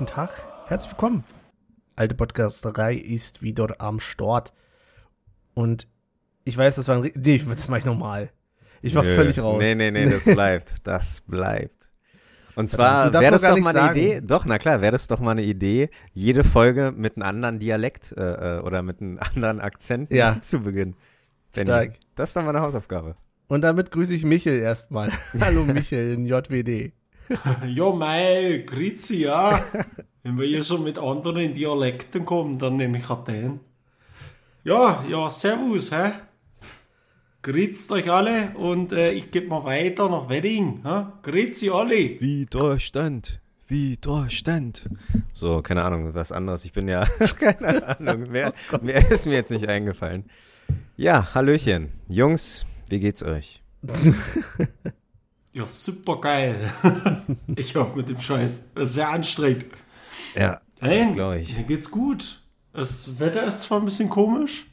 guten Tag. Herzlich willkommen. Alte Podcasterei ist wieder am Start. Und ich weiß, das war ein. Nee, das mache ich nochmal. Ich war Nö. völlig raus. Nee, nee, nee, das bleibt. Das bleibt. Und zwar wäre das doch mal eine. Idee, doch, na klar, wäre das doch mal eine Idee, jede Folge mit einem anderen Dialekt äh, äh, oder mit einem anderen Akzent Ja. zu beginnen. Benni, Stark. Das ist doch mal eine Hausaufgabe. Und damit grüße ich Michel erstmal. Hallo Michel in JWD. Ja, mei, grüezi, ja. Wenn wir hier schon mit anderen Dialekten kommen, dann nehme ich halt den. Ja, ja, servus, hä? Grüßt euch alle und äh, ich gebe mal weiter nach Wedding, hä? Grüezi alle. Widerstand, Widerstand. So, keine Ahnung, was anderes. Ich bin ja, keine Ahnung, mehr, mehr ist mir jetzt nicht eingefallen. Ja, Hallöchen. Jungs, wie geht's euch? Ja, super geil. ich hoffe mit dem Scheiß. Das ist sehr anstrengend. Ja, Hey, das glaube ich. Mir geht's gut. Das Wetter ist zwar ein bisschen komisch.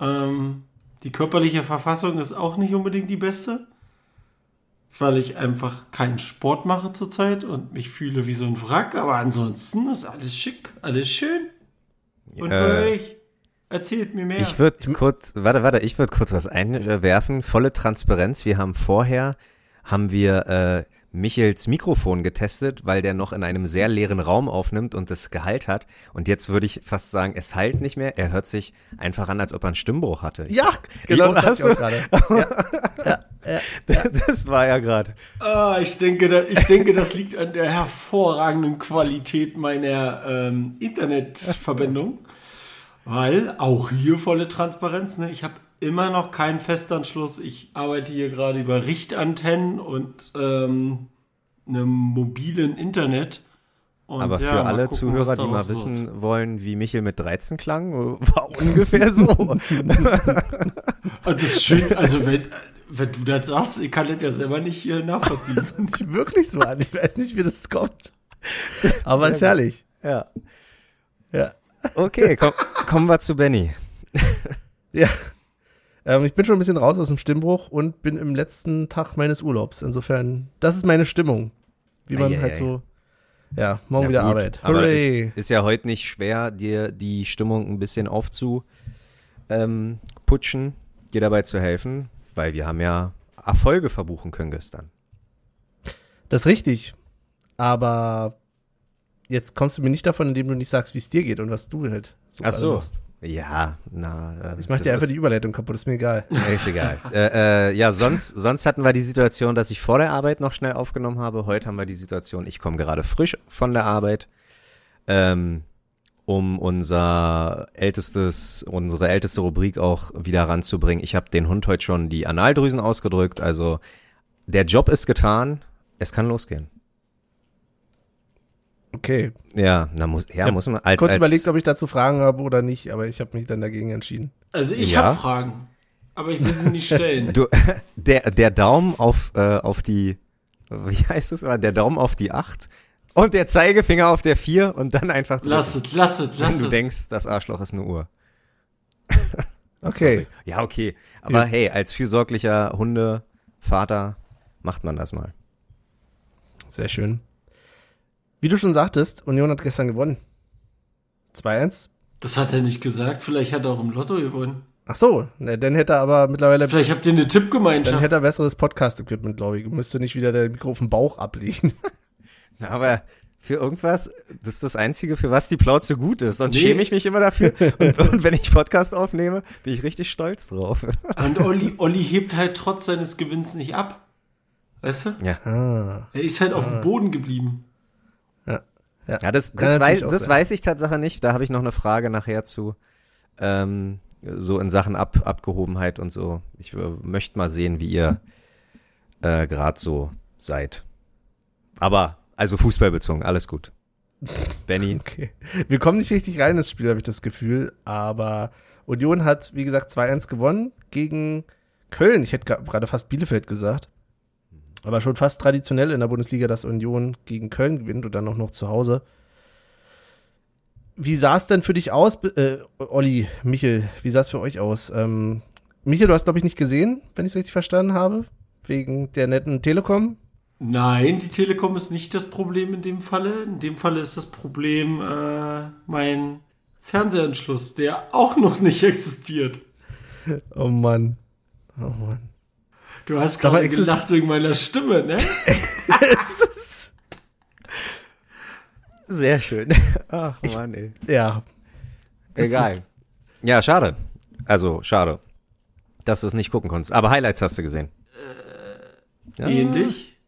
Ähm, die körperliche Verfassung ist auch nicht unbedingt die beste. Weil ich einfach keinen Sport mache zurzeit und mich fühle wie so ein Wrack. Aber ansonsten ist alles schick, alles schön. Und Äh, bei euch? Erzählt mir mehr. Ich würde kurz, warte, warte, ich würde kurz was einwerfen. Volle Transparenz. Wir haben vorher, haben wir äh, Michels Mikrofon getestet, weil der noch in einem sehr leeren Raum aufnimmt und das Gehalt hat. Und jetzt würde ich fast sagen, es halt nicht mehr. Er hört sich einfach an, als ob er einen Stimmbruch hatte. Ich Ja, genau das hast du- gerade. Ja, ja, ja. Das war ja gerade. Ah, ich denke, da, ich denke, das liegt an der hervorragenden Qualität meiner ähm, Internetverbindung. Weil auch hier volle Transparenz. Ne? Ich habe immer noch keinen Festanschluss. Ich arbeite hier gerade über Richtantennen und ähm, einem mobilen Internet. Und Aber ja, für alle gucken, Zuhörer, die mal wissen wird. wollen, wie Michel mit 13 klang, war ungefähr so. Ah, Das ist schön. Also, wenn, wenn du das sagst, ich kann das ja selber nicht äh, nachvollziehen. Das hört sich wirklich so an. Ich weiß nicht, wie das kommt. Aber ist herrlich. ja. Ja. Okay, komm, kommen wir zu Benny. Ja. Ähm, ich bin schon ein bisschen raus aus dem Stimmbruch und bin im letzten Tag meines Urlaubs. Insofern, das ist meine Stimmung. Wie man Eieiei. halt so, ja, morgen Ja, wieder gut, Arbeit. Aber Hooray. ist, ist ja heute nicht schwer, dir die Stimmung ein bisschen aufzu ähm, dir dabei zu helfen, weil wir haben ja Erfolge verbuchen können gestern. Das ist richtig. Aber jetzt kommst du mir nicht davon, indem du nicht sagst, wie es dir geht und was du halt so Ach so. machst. Ja, na. Äh, Ich mach das dir einfach ist, die Überleitung kaputt, ist mir egal. Ist egal. äh, äh, ja, sonst, sonst hatten wir die Situation, dass ich vor der Arbeit noch schnell aufgenommen habe. Heute haben wir die Situation, ich komme gerade frisch von der Arbeit, ähm, um unser ältestes, unsere älteste Rubrik auch wieder ranzubringen. Ich habe den Hund heute schon die Analdrüsen ausgedrückt. Also der Job ist getan. Es kann losgehen. Okay. Ja, na muss, ja, muss man als, Kurz als überlegt, ob ich dazu Fragen habe oder nicht, aber ich habe mich dann dagegen entschieden. Also, ich Ja. habe Fragen. Aber ich will sie nicht stellen. Du, der, der Daumen auf, äh, auf die, wie heißt es der Daumen auf die 8 und der Zeigefinger auf der 4 und dann einfach drücken, Lass es, lass es, wenn lass du es. denkst, das Arschloch ist eine Uhr. Okay. Ja, okay. Aber Gut. hey, als fürsorglicher Hundevater macht man das mal. Sehr schön. Wie du schon sagtest, Union hat gestern gewonnen. 2-1. Das hat er nicht gesagt. Vielleicht hat er auch im Lotto gewonnen. Ach so, ne, dann hätte er aber mittlerweile, Vielleicht habt ihr eine dann Tippgemeinschaft. hätte er besseres Podcast-Equipment, glaube ich. Müsste nicht wieder der Mikro auf dem Bauch ablegen. Na, aber für irgendwas, das ist das Einzige, für was die Plauze gut ist. Sonst Nee. schäme ich mich immer dafür. Und, und wenn ich Podcast aufnehme, bin ich richtig stolz drauf. Und Olli, Olli hebt halt trotz seines Gewinns nicht ab. Weißt du? Ja. ah. Er ist halt auf dem Boden geblieben. Ja, das, Kann das, natürlich weiß, das sein. weiß ich Tatsache nicht. Da habe ich noch eine Frage nachher zu. Ähm, so in Sachen Ab Abgehobenheit und so. Ich äh, möchte mal sehen, wie ihr äh, gerade so seid. Aber, also fußballbezogen, alles gut. Benny, Okay. Wir kommen nicht richtig rein ins Spiel, habe ich das Gefühl. Aber Union hat, wie gesagt, 2-1 gewonnen gegen Köln. Ich hätte gerade fast Bielefeld gesagt. Aber schon fast traditionell in der Bundesliga, dass Union gegen Köln gewinnt und dann auch noch zu Hause. Wie sah es denn für dich aus, äh, Olli, Michel, wie sah es für euch aus? Ähm, Michel, du hast, glaube ich, nicht gesehen, wenn ich es richtig verstanden habe, wegen der netten Telekom. Nein, die Telekom ist nicht das Problem in dem Falle. In dem Falle ist das Problem äh, mein Fernsehanschluss, der auch noch nicht existiert. Oh Mann. Oh Mann. Du hast gerade gelacht wegen meiner Stimme, ne? Sehr schön. Ach Mann, ey. ja. Das Egal. Ja, schade. Also, schade. Dass du es nicht gucken konntest. Aber Highlights hast du gesehen. Ja. Ähnlich.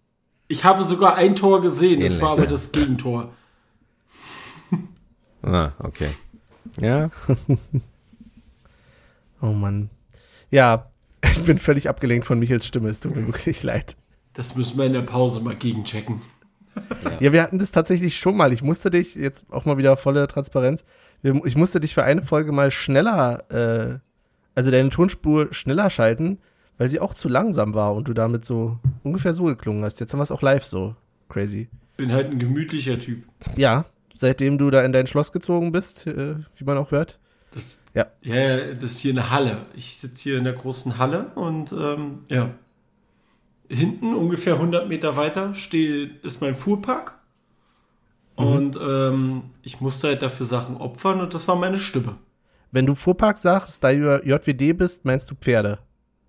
Ich habe sogar ein Tor gesehen, das Ähnlich, war aber ja. das Gegentor. Ah, okay. Ja, Oh Mann. Ja, ich bin völlig abgelenkt von Michels Stimme. Es tut mir wirklich leid. Das müssen wir in der Pause mal gegenchecken. Ja, wir hatten das tatsächlich schon mal. Ich musste dich, jetzt auch mal wieder volle Transparenz, ich musste dich für eine Folge mal schneller, äh, also deine Tonspur schneller schalten, weil sie auch zu langsam war und du damit so ungefähr so geklungen hast. Jetzt haben wir es auch live so. Crazy. Bin halt ein gemütlicher Typ. Ja, seitdem du da in dein Schloss gezogen bist, äh, wie man auch hört. Das, Ja. ja, das ist hier eine Halle. Ich sitze hier in der großen Halle und ähm, ja. Hinten, ungefähr 100 Meter weiter, steht, ist mein Fuhrpark. Und ähm, ich musste halt dafür Sachen opfern und das war meine Stimme. Wenn du Fuhrpark sagst, da du JWD bist, meinst du Pferde.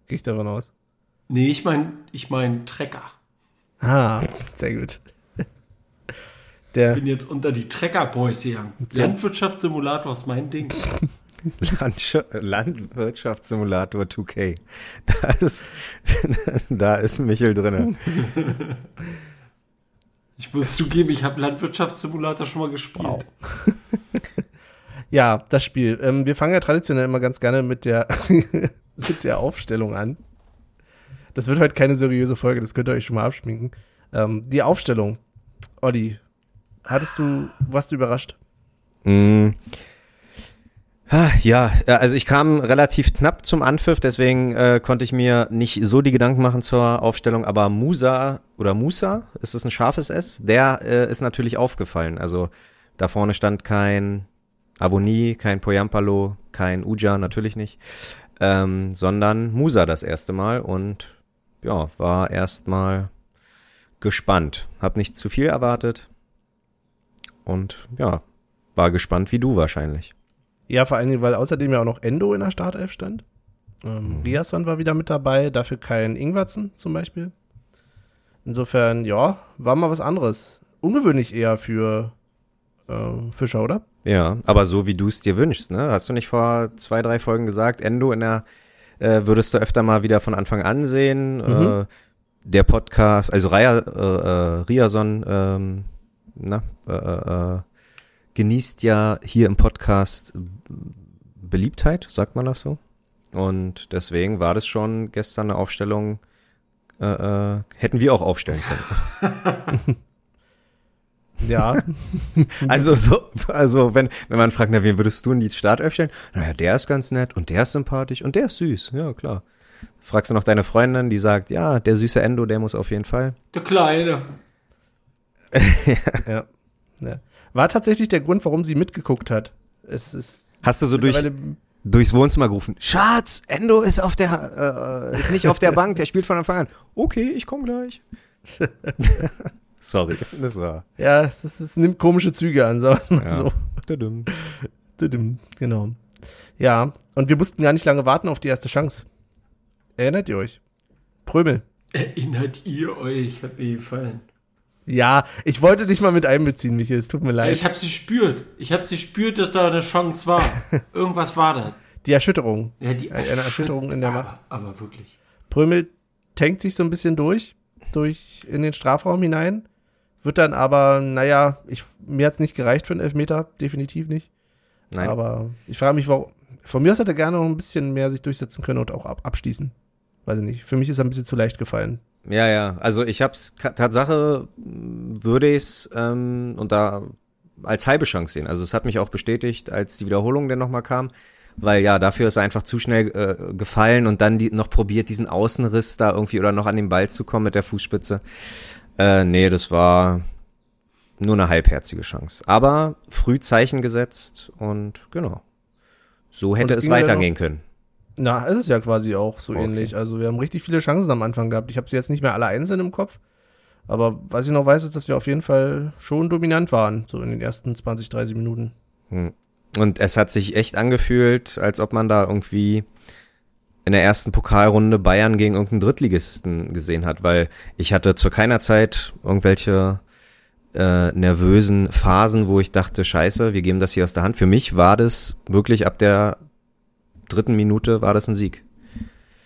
Gehe ich davon aus. Nee, ich mein, ich mein Trecker. Ah, sehr gut. Der, Bin jetzt unter die Trecker-Boys gegangen. Ja. Landwirtschaftssimulator ist mein Ding. Landwirtschaftssimulator 2K. Da ist, da ist Michel drinne. Ich muss zugeben, ich habe Landwirtschaftssimulator schon mal gespielt. Wow. Ja, das Spiel. Ähm, wir fangen ja traditionell immer ganz gerne mit der, mit der Aufstellung an. Das wird heute keine seriöse Folge, das könnt ihr euch schon mal abschminken. Ähm, die Aufstellung. Olli, hattest du, warst du überrascht? Mm. Ah, Ja, äh, also ich kam relativ knapp zum Anpfiff, deswegen äh, konnte ich mir nicht so die Gedanken machen zur Aufstellung, aber Musa oder Musa, ist es ein scharfes S? Der äh, ist natürlich aufgefallen. Also da vorne stand kein Aboni, kein Poyampalo, kein Uja, natürlich nicht, ähm, sondern Musa das erste Mal und ja, war erstmal gespannt. Hab nicht zu viel erwartet und ja, war gespannt wie du wahrscheinlich. Ja, vor allen Dingen, weil außerdem ja auch noch Endo in der Startelf stand. Ähm, Riasson war wieder mit dabei, dafür kein Ingwertsen zum Beispiel. Insofern, ja, war mal was anderes. Ungewöhnlich eher für äh, Fischer, oder? Ja, aber so wie du es dir wünschst, ne? Hast du nicht vor zwei, drei Folgen gesagt, Endo in der äh, würdest du öfter mal wieder von Anfang an sehen. Mhm. Äh, der Podcast, also Raya, äh, äh, Riason, ähm, na, äh, äh, genießt ja hier im Podcast Beliebtheit, sagt man das so? Und deswegen war das schon gestern eine Aufstellung, äh, äh, hätten wir auch aufstellen können. Ja, Also so, also wenn, wenn man fragt, na, wen würdest du in die Startelf stellen? Naja, der ist ganz nett und der ist sympathisch und der ist süß, ja klar. Fragst du noch deine Freundin, die sagt, ja, der süße Endo, der muss auf jeden Fall. Der Kleine. ja, ja. War tatsächlich der Grund, warum sie mitgeguckt hat. Es ist Hast du so durch, durchs Wohnzimmer gerufen, Schatz, Endo ist auf der, äh, ist nicht auf der Bank, der spielt von Anfang an. Okay, ich komme gleich. Sorry, das war. Ja, es, ist, es nimmt komische Züge an, sagen wir mal Ja. so. Tudum. Tudum, Genau. Ja, und wir mussten gar nicht lange warten auf die erste Chance. Erinnert ihr euch? Prömel. Erinnert ihr euch? Hat mir gefallen. Ja, ich wollte dich mal mit einbeziehen, Michael, es tut mir Ja, leid. ich habe sie spürt. Ich habe sie spürt, dass da eine Chance war. Irgendwas war da. die Erschütterung. Ja, die Eine Erschütterung in der Macht. Aber, aber wirklich. Prömel tankt sich so ein bisschen durch, durch in den Strafraum hinein, wird dann aber, naja, ich, mir hat's nicht gereicht für einen Elfmeter, definitiv nicht. Nein. Aber ich frage mich, warum. Von mir aus hätte er gerne noch ein bisschen mehr sich durchsetzen können und auch ab, abschließen. Weiß ich nicht. Für mich ist er ein bisschen zu leicht gefallen. Ja, ja. Also ich hab's Tatsache würde ich's ähm, und da als halbe Chance sehen. Also es hat mich auch bestätigt, als die Wiederholung dann nochmal kam, weil ja dafür ist er einfach zu schnell äh, gefallen und dann die, noch probiert diesen Außenriss da irgendwie oder noch an den Ball zu kommen mit der Fußspitze. Äh, nee, das war nur eine halbherzige Chance. Aber früh Zeichen gesetzt und genau. So hätte es weitergehen können. Na, es ist ja quasi auch so Okay. ähnlich. Also wir haben richtig viele Chancen am Anfang gehabt. Ich habe sie jetzt nicht mehr alle einzeln im Kopf. Aber was ich noch weiß, ist, dass wir auf jeden Fall schon dominant waren, so in den ersten 20, 30 Minuten. Hm. Und es hat sich echt angefühlt, als ob man da irgendwie in der ersten Pokalrunde Bayern gegen irgendeinen Drittligisten gesehen hat, weil ich hatte zu keiner Zeit irgendwelche äh, nervösen Phasen, wo ich dachte, scheiße, wir geben das hier aus der Hand. Für mich war das wirklich ab der dritten Minute war das ein Sieg.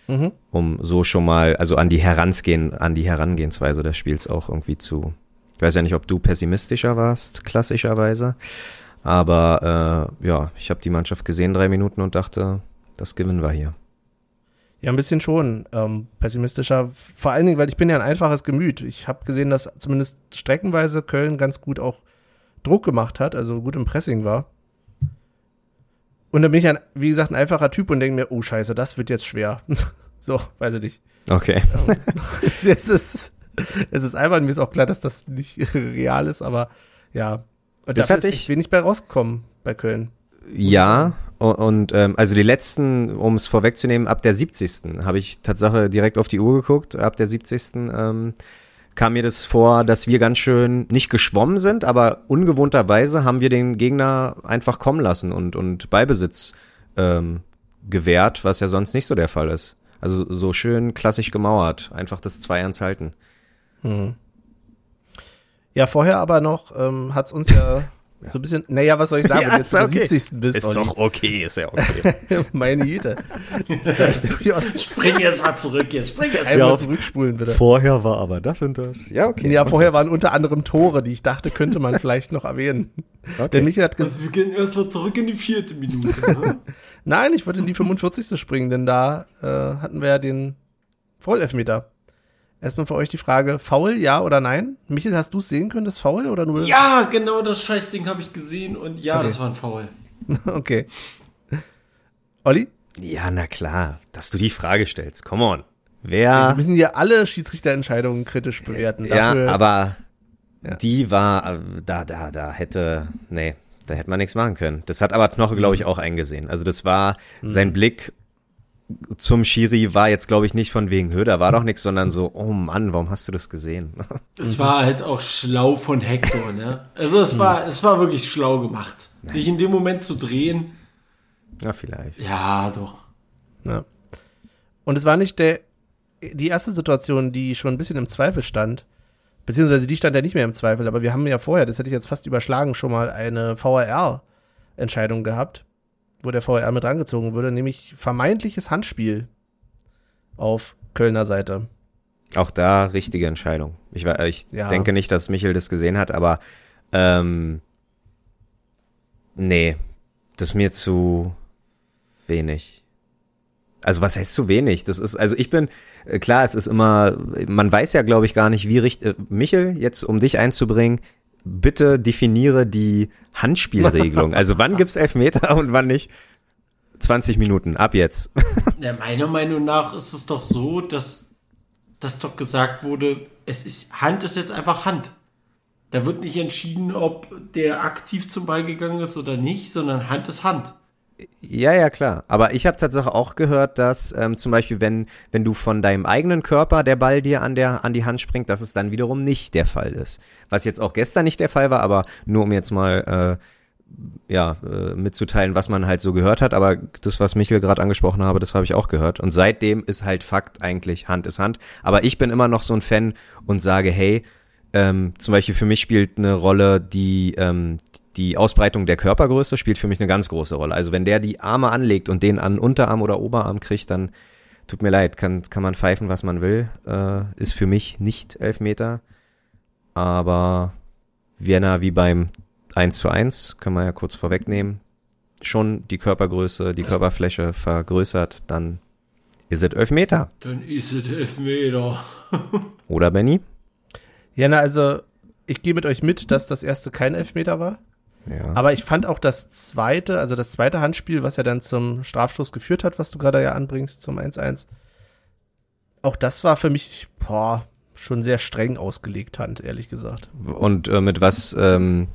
Mhm. Um so schon mal, also an die Heransgehen, an die Herangehensweise des Spiels auch irgendwie zu. Ich weiß ja nicht, ob du pessimistischer warst, klassischerweise. Aber äh, ja, ich habe die Mannschaft gesehen, drei Minuten und dachte, das gewinnen wir hier. Ja, ein bisschen schon ähm, pessimistischer. Vor allen Dingen, weil ich bin ja ein einfaches Gemüt. Ich habe gesehen, dass zumindest streckenweise Köln ganz gut auch Druck gemacht hat, also gut im Pressing war. Und dann bin ich, ein, wie gesagt, ein einfacher Typ und denke mir, oh scheiße, das wird jetzt schwer. so, weiß ich nicht. Okay. es, ist, es ist einfach, mir ist auch klar, dass das nicht real ist, aber ja. Und das hatte ich wenig bei rausgekommen bei Köln. Ja, und, und ähm, also die letzten, um es vorwegzunehmen, ab der 70. habe ich Tatsache direkt auf die Uhr geguckt, ab der 70. Ähm, kam mir das vor, dass wir ganz schön nicht geschwommen sind, aber ungewohnterweise haben wir den Gegner einfach kommen lassen und, und Ballbesitz ähm, gewährt, was ja sonst nicht so der Fall ist. Also so schön klassisch gemauert, einfach das 2-1 halten. Hm. Ja, vorher aber noch ähm, hat es uns ja so ein bisschen, naja, was soll ich sagen, ja, wenn du jetzt okay. der 70. bist, Ist Olli. doch okay, ist ja okay. Meine Güte. Spring jetzt mal zurück jetzt, spring jetzt mal ja, zurückspulen, bitte. Vorher war aber das und das. Ja, okay. Ja, vorher waren unter anderem Tore, die ich dachte, könnte man vielleicht noch erwähnen. Okay. Der Michael hat gesagt. Also wir gehen erstmal zurück in die vierte Minute. Ne? Nein, ich wollte in die 45. springen, denn da äh, hatten wir ja den Vollelfmeter. Erstmal für euch die Frage, faul, ja oder nein? Michael, hast du es sehen können, das faul oder nur? Ja, genau, das Scheißding habe ich gesehen und ja, okay. das war ein faul. okay. Olli? Ja, na klar, dass du die Frage stellst. Come on. Wer? Wir müssen ja alle Schiedsrichterentscheidungen kritisch bewerten. Dafür, ja, aber ja. die war, da, da, da hätte, nee, da hätte man nichts machen können. Das hat aber Knoche, glaube ich, auch eingesehen. Also das war mhm. sein Blick zum Schiri war jetzt, glaube ich, nicht von wegen Höhe, da war doch nichts, sondern so, oh Mann, warum hast du das gesehen? Es war halt auch schlau von Hector, ne? Also es war, es war wirklich schlau gemacht. Nein. Sich in dem Moment zu drehen. Ja, vielleicht. Ja, doch. Ja. Und es war nicht der, die erste Situation, die schon ein bisschen im Zweifel stand. Beziehungsweise die stand ja nicht mehr im Zweifel, aber wir haben ja vorher, das hätte ich jetzt fast überschlagen, schon mal eine VRR-Entscheidung gehabt wo der VR mit rangezogen wurde, nämlich vermeintliches Handspiel auf Kölner Seite. Auch da richtige Entscheidung. Ich, ich ja. denke nicht, dass Michel das gesehen hat, aber ähm, nee, das ist mir zu wenig. Also was heißt zu wenig? Das ist, also ich bin, äh, klar, es ist immer, man weiß ja, glaube ich, gar nicht, wie richtig, äh, Michel, jetzt um dich einzubringen, bitte definiere die Handspielregelung. Also wann gibt's Elfmeter und wann nicht? 20 Minuten, ab jetzt. Ja, meiner Meinung nach ist es doch so, dass das doch gesagt wurde, es ist, Hand ist jetzt einfach Hand. Da wird nicht entschieden, ob der aktiv zum Ball gegangen ist oder nicht, sondern Hand ist Hand. Ja, ja, klar. Aber ich habe tatsächlich auch gehört, dass ähm, zum Beispiel, wenn, wenn du von deinem eigenen Körper der Ball dir an, der, an die Hand springt, dass es dann wiederum nicht der Fall ist. Was jetzt auch gestern nicht der Fall war, aber nur um jetzt mal äh, ja, äh, mitzuteilen, was man halt so gehört hat. Aber das, was Michael gerade angesprochen habe, das habe ich auch gehört. Und seitdem ist halt Fakt eigentlich Hand ist Hand. Aber ich bin immer noch so ein Fan und sage, hey, ähm, zum Beispiel für mich spielt eine Rolle die, ähm, die Ausbreitung der Körpergröße spielt für mich eine ganz große Rolle. Also wenn der die Arme anlegt und den an Unterarm oder Oberarm kriegt, dann tut mir leid, kann, kann man pfeifen, was man will. Äh, ist für mich nicht Elfmeter. Aber Vienna wie beim 1 zu 1, können wir ja kurz vorwegnehmen, schon die Körpergröße, die Körperfläche vergrößert, dann ist es Elfmeter. Dann ist es Elfmeter. Oder Benny? Ja, na, also ich gehe mit euch mit, dass das erste kein Elfmeter war. Ja. Aber ich fand auch das zweite, also das zweite Handspiel, was ja dann zum Strafstoß geführt hat, was du gerade ja anbringst, zum 1-1, auch das war für mich, boah, schon sehr streng ausgelegt Hand, ehrlich gesagt. Und äh, mit was ähm,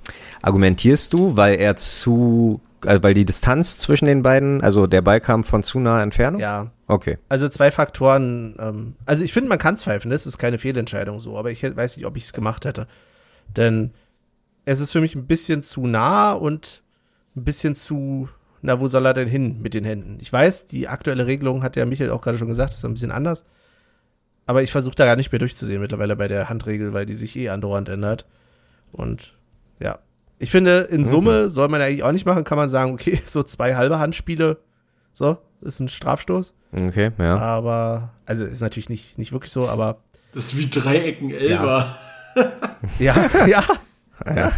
argumentierst du? Weil er zu äh, weil die Distanz zwischen den beiden, also der Ball kam von zu naher Entfernung? Ja, Okay. also zwei Faktoren. Ähm, also ich finde, man kann es pfeifen, das ist keine Fehlentscheidung so, aber ich weiß nicht, ob ich es gemacht hätte. Denn es ist für mich ein bisschen zu nah und ein bisschen zu, na, wo soll er denn hin mit den Händen? Ich weiß, die aktuelle Regelung hat ja Michael auch gerade schon gesagt, ist ein bisschen anders. Aber ich versuche da gar nicht mehr durchzusehen mittlerweile bei der Handregel, weil die sich eh andauernd ändert. Und ja. Ich finde, in Summe soll man eigentlich auch nicht machen, kann man sagen, okay, so zwei halbe Handspiele, so, ist ein Strafstoß. Okay, ja. Aber, also ist natürlich nicht, nicht wirklich so, aber Das ist wie Dreiecken Elber. ja, ja, ja. Ja.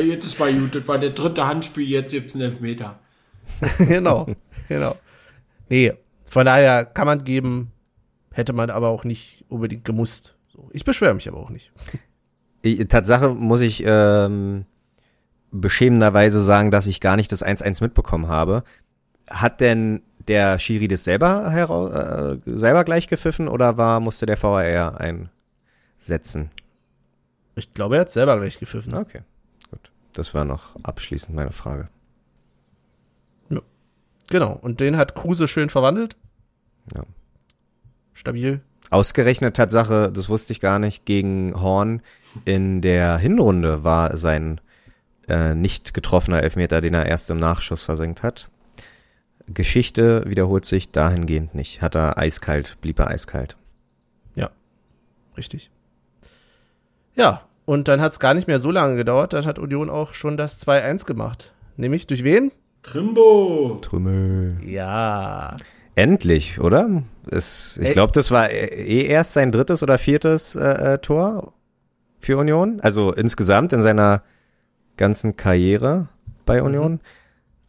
jetzt ist mal gut, das war der dritte Handspiel, jetzt gibt's einen Elfmeter. genau, genau. Nee, von daher kann man geben, hätte man aber auch nicht unbedingt gemusst. Ich beschwöre mich aber auch nicht. Ich- Tatsache muss ich ähm, beschämenderweise sagen, dass ich gar nicht das 1-1 mitbekommen habe. Hat denn der Schiri das selber hera äh, selber gleich gepfiffen oder war musste der VAR einsetzen? Ich glaube, er hat selber gleich gepfiffen. Okay, gut. Das war noch abschließend meine Frage. Genau, und den hat Kruse schön verwandelt. Ja. Stabil. Ausgerechnet Tatsache, das wusste ich gar nicht, gegen Horn in der Hinrunde war sein äh, nicht getroffener Elfmeter, den er erst im Nachschuss versenkt hat. Geschichte wiederholt sich dahingehend nicht. Hat er eiskalt, blieb er eiskalt. Richtig. Ja, und dann hat es gar nicht mehr so lange gedauert. Dann hat Union auch schon das 2-1 gemacht. Nämlich durch wen? Trimbo! Trümmel. Ja. Endlich, oder? Es, ich glaube, das war eh erst sein drittes oder viertes äh, äh, Tor für Union. Also insgesamt in seiner ganzen Karriere bei Union.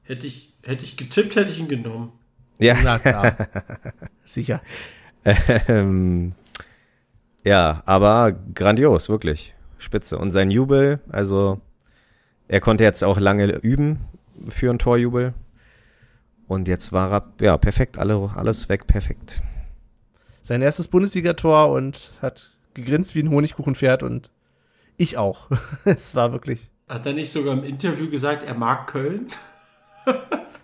Hätte ich, hätte ich getippt, hätte ich ihn genommen. Ja. Na klar. Sicher. Ähm, ja, aber grandios, wirklich. Spitze. Und sein Jubel, also er konnte jetzt auch lange üben für einen Torjubel. Und jetzt war er, ja, perfekt, alle, alles weg, perfekt. Sein erstes Bundesligator und hat gegrinst wie ein Honigkuchenpferd und ich auch. es war wirklich. Hat er nicht sogar im Interview gesagt, er mag Köln?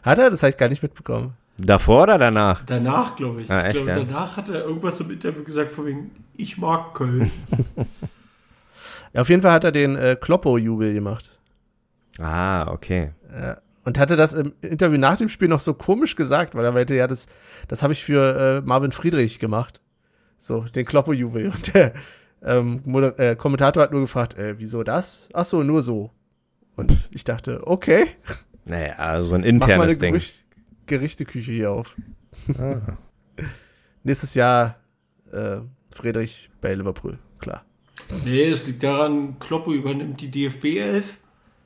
Hat er? Das habe ich gar nicht mitbekommen. Davor oder danach? Danach, glaube ich. Ah, ich echt, glaube, ja? danach hat er irgendwas im Interview gesagt, von wegen, ich mag Köln. Ja, auf jeden Fall hat er den äh, Kloppo-Jubel gemacht. Ah, okay. Ja. Und hatte das im Interview nach dem Spiel noch so komisch gesagt, weil er meinte, ja, das, das habe ich für äh, Marvin Friedrich gemacht. So, den Kloppo-Jubel. Und der ähm, äh, Kommentator hat nur gefragt, äh, wieso das? Ach so, nur so. Und ich dachte, okay, Naja, also ein internes Ding. Gerücht Gerichteküche hier auf. Ah. Nächstes Jahr äh, Friedrich bei Liverpool, klar. nee, es liegt daran, Kloppo übernimmt die DFB 11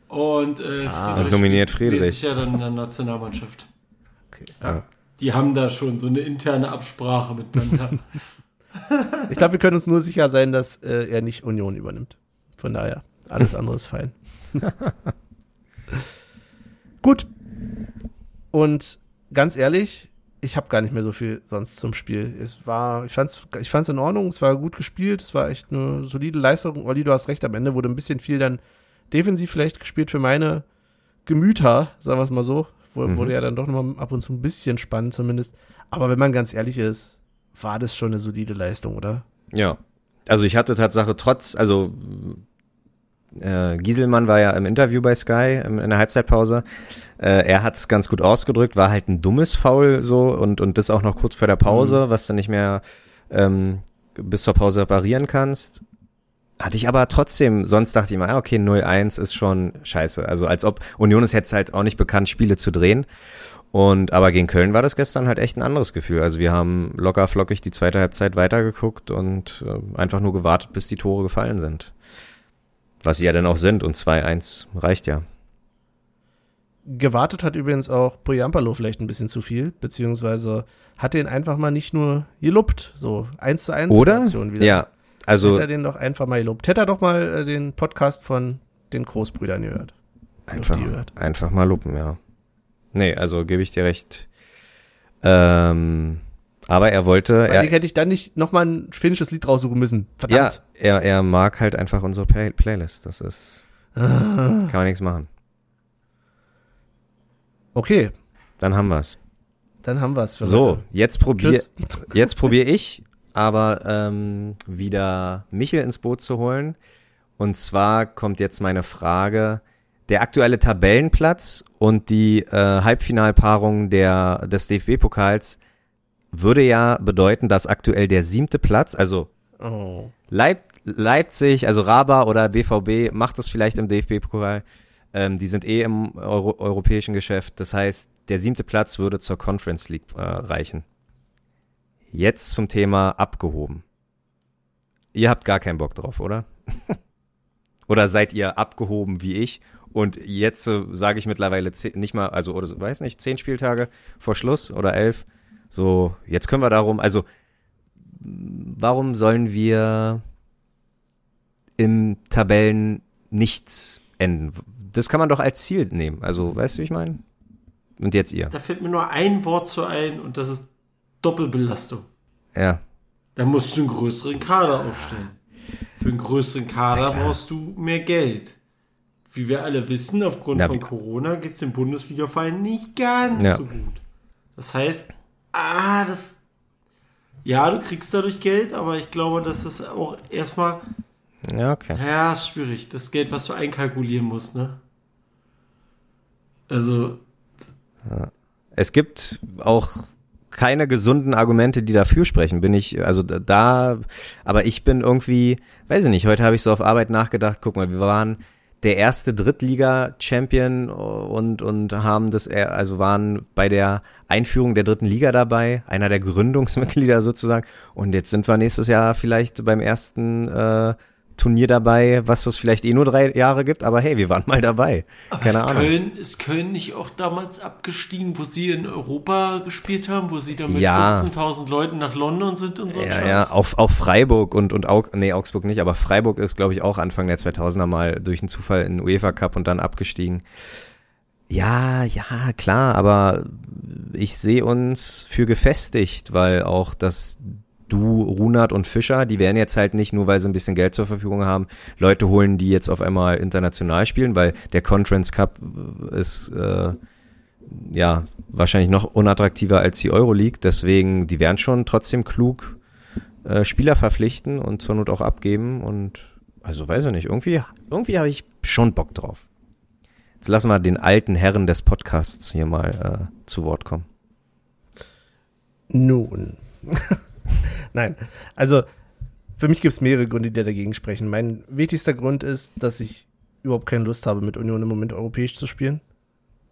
und äh, Ah. Und nominiert Friedrich. nächstes Jahr dann in der Nationalmannschaft. Okay. Ja. Die haben da schon so eine interne Absprache miteinander. Ich glaube, wir können uns nur sicher sein, dass äh, er nicht Union übernimmt. Von daher, alles andere ist fein. Gut. Und ganz ehrlich, ich habe gar nicht mehr so viel sonst zum Spiel. Es war, ich fand's, ich fand's in Ordnung, es war gut gespielt, es war echt eine solide Leistung. Olli, du hast recht, am Ende wurde ein bisschen viel dann defensiv vielleicht gespielt für meine Gemüter, sagen wir es mal so. Mhm. Wurde ja dann doch nochmal ab und zu ein bisschen spannend zumindest. Aber wenn man ganz ehrlich ist, war das schon eine solide Leistung, oder? Ja. Also ich hatte Tatsache trotz, also äh, Gieselmann war ja im Interview bei Sky im, in der Halbzeitpause. Äh, er hat es ganz gut ausgedrückt, war halt ein dummes Foul so und, und das auch noch kurz vor der Pause, was du nicht mehr ähm, bis zur Pause reparieren kannst. Hatte ich aber trotzdem, sonst dachte ich mal, ah, okay, 0-1 ist schon scheiße. Also als ob Union ist jetzt halt auch nicht bekannt, Spiele zu drehen. Und aber gegen Köln war das gestern halt echt ein anderes Gefühl. Also wir haben locker flockig die zweite Halbzeit weitergeguckt und äh, einfach nur gewartet, bis die Tore gefallen sind. Was sie ja dann auch sind und 2-1 reicht ja. Gewartet hat übrigens auch Poyampalo vielleicht ein bisschen zu viel, beziehungsweise hat den einfach mal nicht nur gelobt, so eins zu eins Oder? Situation wieder. Ja, also Hätte er den doch einfach mal gelobt. Hätte er doch mal äh, den Podcast von den Großbrüdern gehört. einfach, gehört. einfach mal lupen, ja. Nee, also gebe ich dir recht. Ähm, aber er wollte, er, hätte ich dann nicht nochmal ein finnisches Lied raussuchen müssen. ja, Verdammt. er, er mag halt einfach unsere Play Playlist. Das ist, Ah. kann man nichts machen. Okay, Dann haben wir's. dann haben wir's für So, heute. jetzt probier, Tschüss. jetzt probiere ich, aber ähm, wieder Michel ins Boot zu holen. Und zwar kommt jetzt meine Frage: Der aktuelle Tabellenplatz und die äh, Halbfinalpaarung der des DFB-Pokals würde ja bedeuten, dass aktuell der siebte Platz, also Oh. Leip Leipzig, also Raba oder BVB macht das vielleicht im DFB-Pokal. Ähm, die sind eh im Euro europäischen Geschäft. Das heißt, der siebte Platz würde zur Conference League äh, reichen. Jetzt zum Thema abgehoben. Ihr habt gar keinen Bock drauf, oder? oder seid ihr abgehoben wie ich? Und jetzt äh, sage ich mittlerweile zehn, nicht mal, also oder weiß nicht, zehn Spieltage vor Schluss oder elf. So, jetzt können wir darum, also warum sollen wir im Tabellen nichts enden? Das kann man doch als Ziel nehmen. Also, weißt du, wie ich meine? Und jetzt ihr. Da fällt mir nur ein Wort zu ein und das ist Doppelbelastung. Ja. Da musst du einen größeren Kader aufstellen. Für einen größeren Kader brauchst du mehr Geld. Wie wir alle wissen, aufgrund Na, von Corona geht es den Bundesliga-Vereinen nicht ganz Ja. so gut. Das heißt, ah, das. Ja, du kriegst dadurch Geld, aber ich glaube, dass es auch erstmal. Ja, okay. Ja, ist schwierig. Das Geld, was du einkalkulieren musst, ne? Also, Es gibt auch keine gesunden Argumente, die dafür sprechen. Bin ich, also da, aber ich bin irgendwie, weiß ich nicht, heute habe ich so auf Arbeit nachgedacht, guck mal, wir waren der erste Drittliga-Champion und, und haben das, also waren bei der Einführung der dritten Liga dabei, einer der Gründungsmitglieder sozusagen. Und jetzt sind wir nächstes Jahr vielleicht beim ersten äh, Turnier dabei, was es vielleicht eh nur drei Jahre gibt, aber hey, wir waren mal dabei. Keine ist, Ahnung. Köln, ist Köln nicht auch damals abgestiegen, wo sie in Europa gespielt haben, wo sie dann mit Ja. 15.000 Leuten nach London sind und so? Ja, Scheiß? ja, auf, auf Freiburg und, und Aug, nee, Augsburg nicht, aber Freiburg ist, glaube ich, auch Anfang der 2000er mal durch einen Zufall in den UEFA Cup und dann abgestiegen. Ja, ja, klar, aber ich sehe uns für gefestigt, weil auch das Du, Runert und Fischer, die werden jetzt halt nicht nur, weil sie ein bisschen Geld zur Verfügung haben, Leute holen, die jetzt auf einmal international spielen, weil der Conference Cup ist äh, ja wahrscheinlich noch unattraktiver als die Euroleague. Deswegen, die werden schon trotzdem klug äh, Spieler verpflichten und zur Not auch abgeben. Und also weiß ich nicht, irgendwie, irgendwie habe ich schon Bock drauf. Jetzt lassen wir den alten Herren des Podcasts hier mal äh, zu Wort kommen. Nun. Nein, also für mich gibt es mehrere Gründe, die dagegen sprechen. Mein wichtigster Grund ist, dass ich überhaupt keine Lust habe, mit Union im Moment europäisch zu spielen.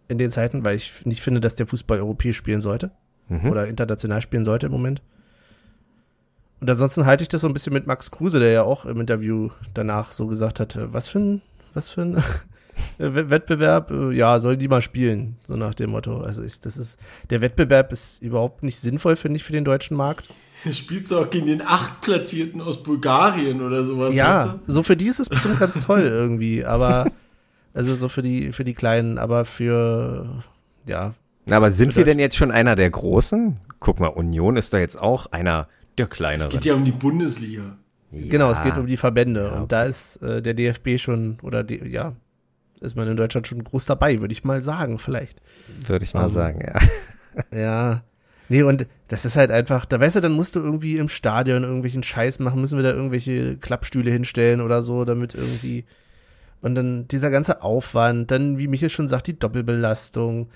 In den Zeiten, weil ich nicht finde, dass der Fußball europäisch spielen sollte Mhm. oder international spielen sollte im Moment. Und ansonsten halte ich das so ein bisschen mit Max Kruse, der ja auch im Interview danach so gesagt hat, äh, was für ein, was für ein Wettbewerb, äh, ja, sollen die mal spielen, so nach dem Motto. Also ich, das ist, der Wettbewerb ist überhaupt nicht sinnvoll, finde ich, für den deutschen Markt. Spielst du auch gegen den Achtplatzierten aus Bulgarien oder sowas? Ja, so für die ist es bestimmt ganz toll irgendwie, aber also so für die für die Kleinen, aber für ja, Na, aber sind wir denn jetzt schon einer der Großen? Guck mal, Union ist da jetzt auch einer der du? Es kleineren. geht ja um die Bundesliga. genau, es Ja. geht um die Verbände Ja, und da ist äh, der DFB schon oder die, ja, ist man in Deutschland schon groß dabei, würde ich mal sagen, vielleicht. Würde ich mal Um, sagen, ja. Ja. Nee, und das ist halt einfach, da weißt du, dann musst du irgendwie im Stadion irgendwelchen Scheiß machen, müssen wir da irgendwelche Klappstühle hinstellen oder so, damit irgendwie. Und dann dieser ganze Aufwand, dann, wie Michael schon sagt, die Doppelbelastung.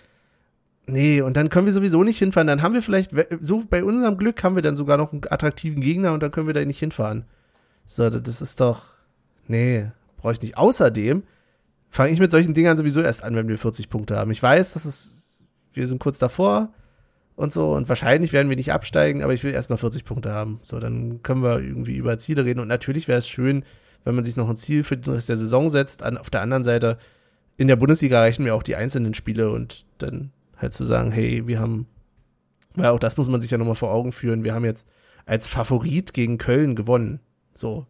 Nee, und dann können wir sowieso nicht hinfahren. Dann haben wir vielleicht, so bei unserem Glück haben wir dann sogar noch einen attraktiven Gegner und dann können wir da nicht hinfahren. So, das ist doch. Nee, brauche ich nicht. Außerdem fange ich mit solchen Dingern sowieso erst an, wenn wir 40 Punkte haben. Ich weiß, das ist, wir sind kurz davor und so und wahrscheinlich werden wir nicht absteigen, aber ich will erstmal 40 Punkte haben. So, dann können wir irgendwie über Ziele reden und natürlich wäre es schön, wenn man sich noch ein Ziel für den Rest der Saison setzt. An, auf der anderen Seite, in der Bundesliga reichen mir auch die einzelnen Spiele und dann halt zu sagen, hey, wir haben, weil auch das muss man sich ja nochmal vor Augen führen, wir haben jetzt als Favorit gegen Köln gewonnen. So.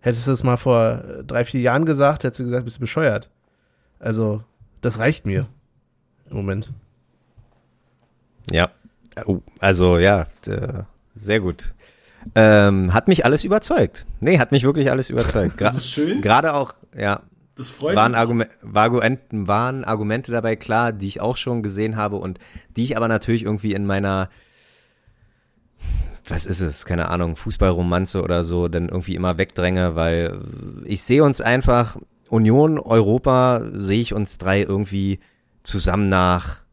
Hättest du es mal vor drei, vier Jahren gesagt, hättest du gesagt, bist du bescheuert. Also, das reicht mir. Im Moment. Ja. Oh, Also ja, sehr gut. Ähm, hat mich alles überzeugt. Nee, hat mich wirklich alles überzeugt. Gra Das ist schön. Gerade auch, ja, Das freut waren, mich. Argume waren, waren Argumente dabei, klar, die ich auch schon gesehen habe und die ich aber natürlich irgendwie in meiner, was ist es, keine Ahnung, Fußballromanze oder so, dann irgendwie immer wegdränge, weil ich sehe uns einfach, Union, Europa, sehe ich uns drei irgendwie zusammen nach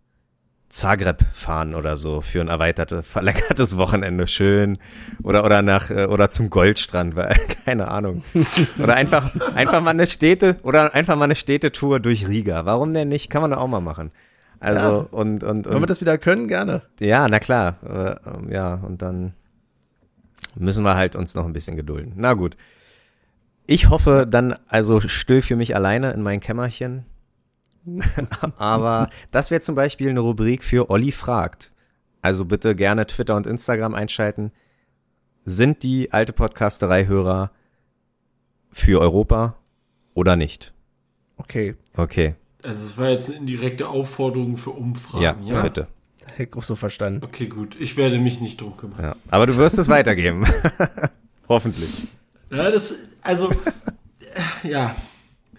Zagreb fahren oder so für ein erweitertes, verlängertes Wochenende schön oder oder nach äh, oder zum Goldstrand, weil keine Ahnung. Oder einfach einfach mal eine Städte oder einfach mal eine Städtetour durch Riga. Warum denn nicht? Kann man doch auch mal machen. Also Ja. und und, Wenn wir und das wieder können, gerne. ja, na klar. Äh, ähm, ja, und dann müssen wir halt uns noch ein bisschen gedulden. Na gut. Ich hoffe dann also still für mich alleine in mein Kämmerchen. Aber das wäre zum Beispiel eine Rubrik für Olli fragt. Also bitte gerne Twitter und Instagram einschalten. Sind die alte Podcasterei-Hörer für Europa oder nicht? Okay. Okay, Also es war jetzt eine indirekte Aufforderung für Umfragen, ja, ja? bitte. Heck auch so verstanden. Okay, gut. Ich werde mich nicht drum kümmern. Ja. Aber du wirst es weitergeben. Hoffentlich. Ja, das, also, ja,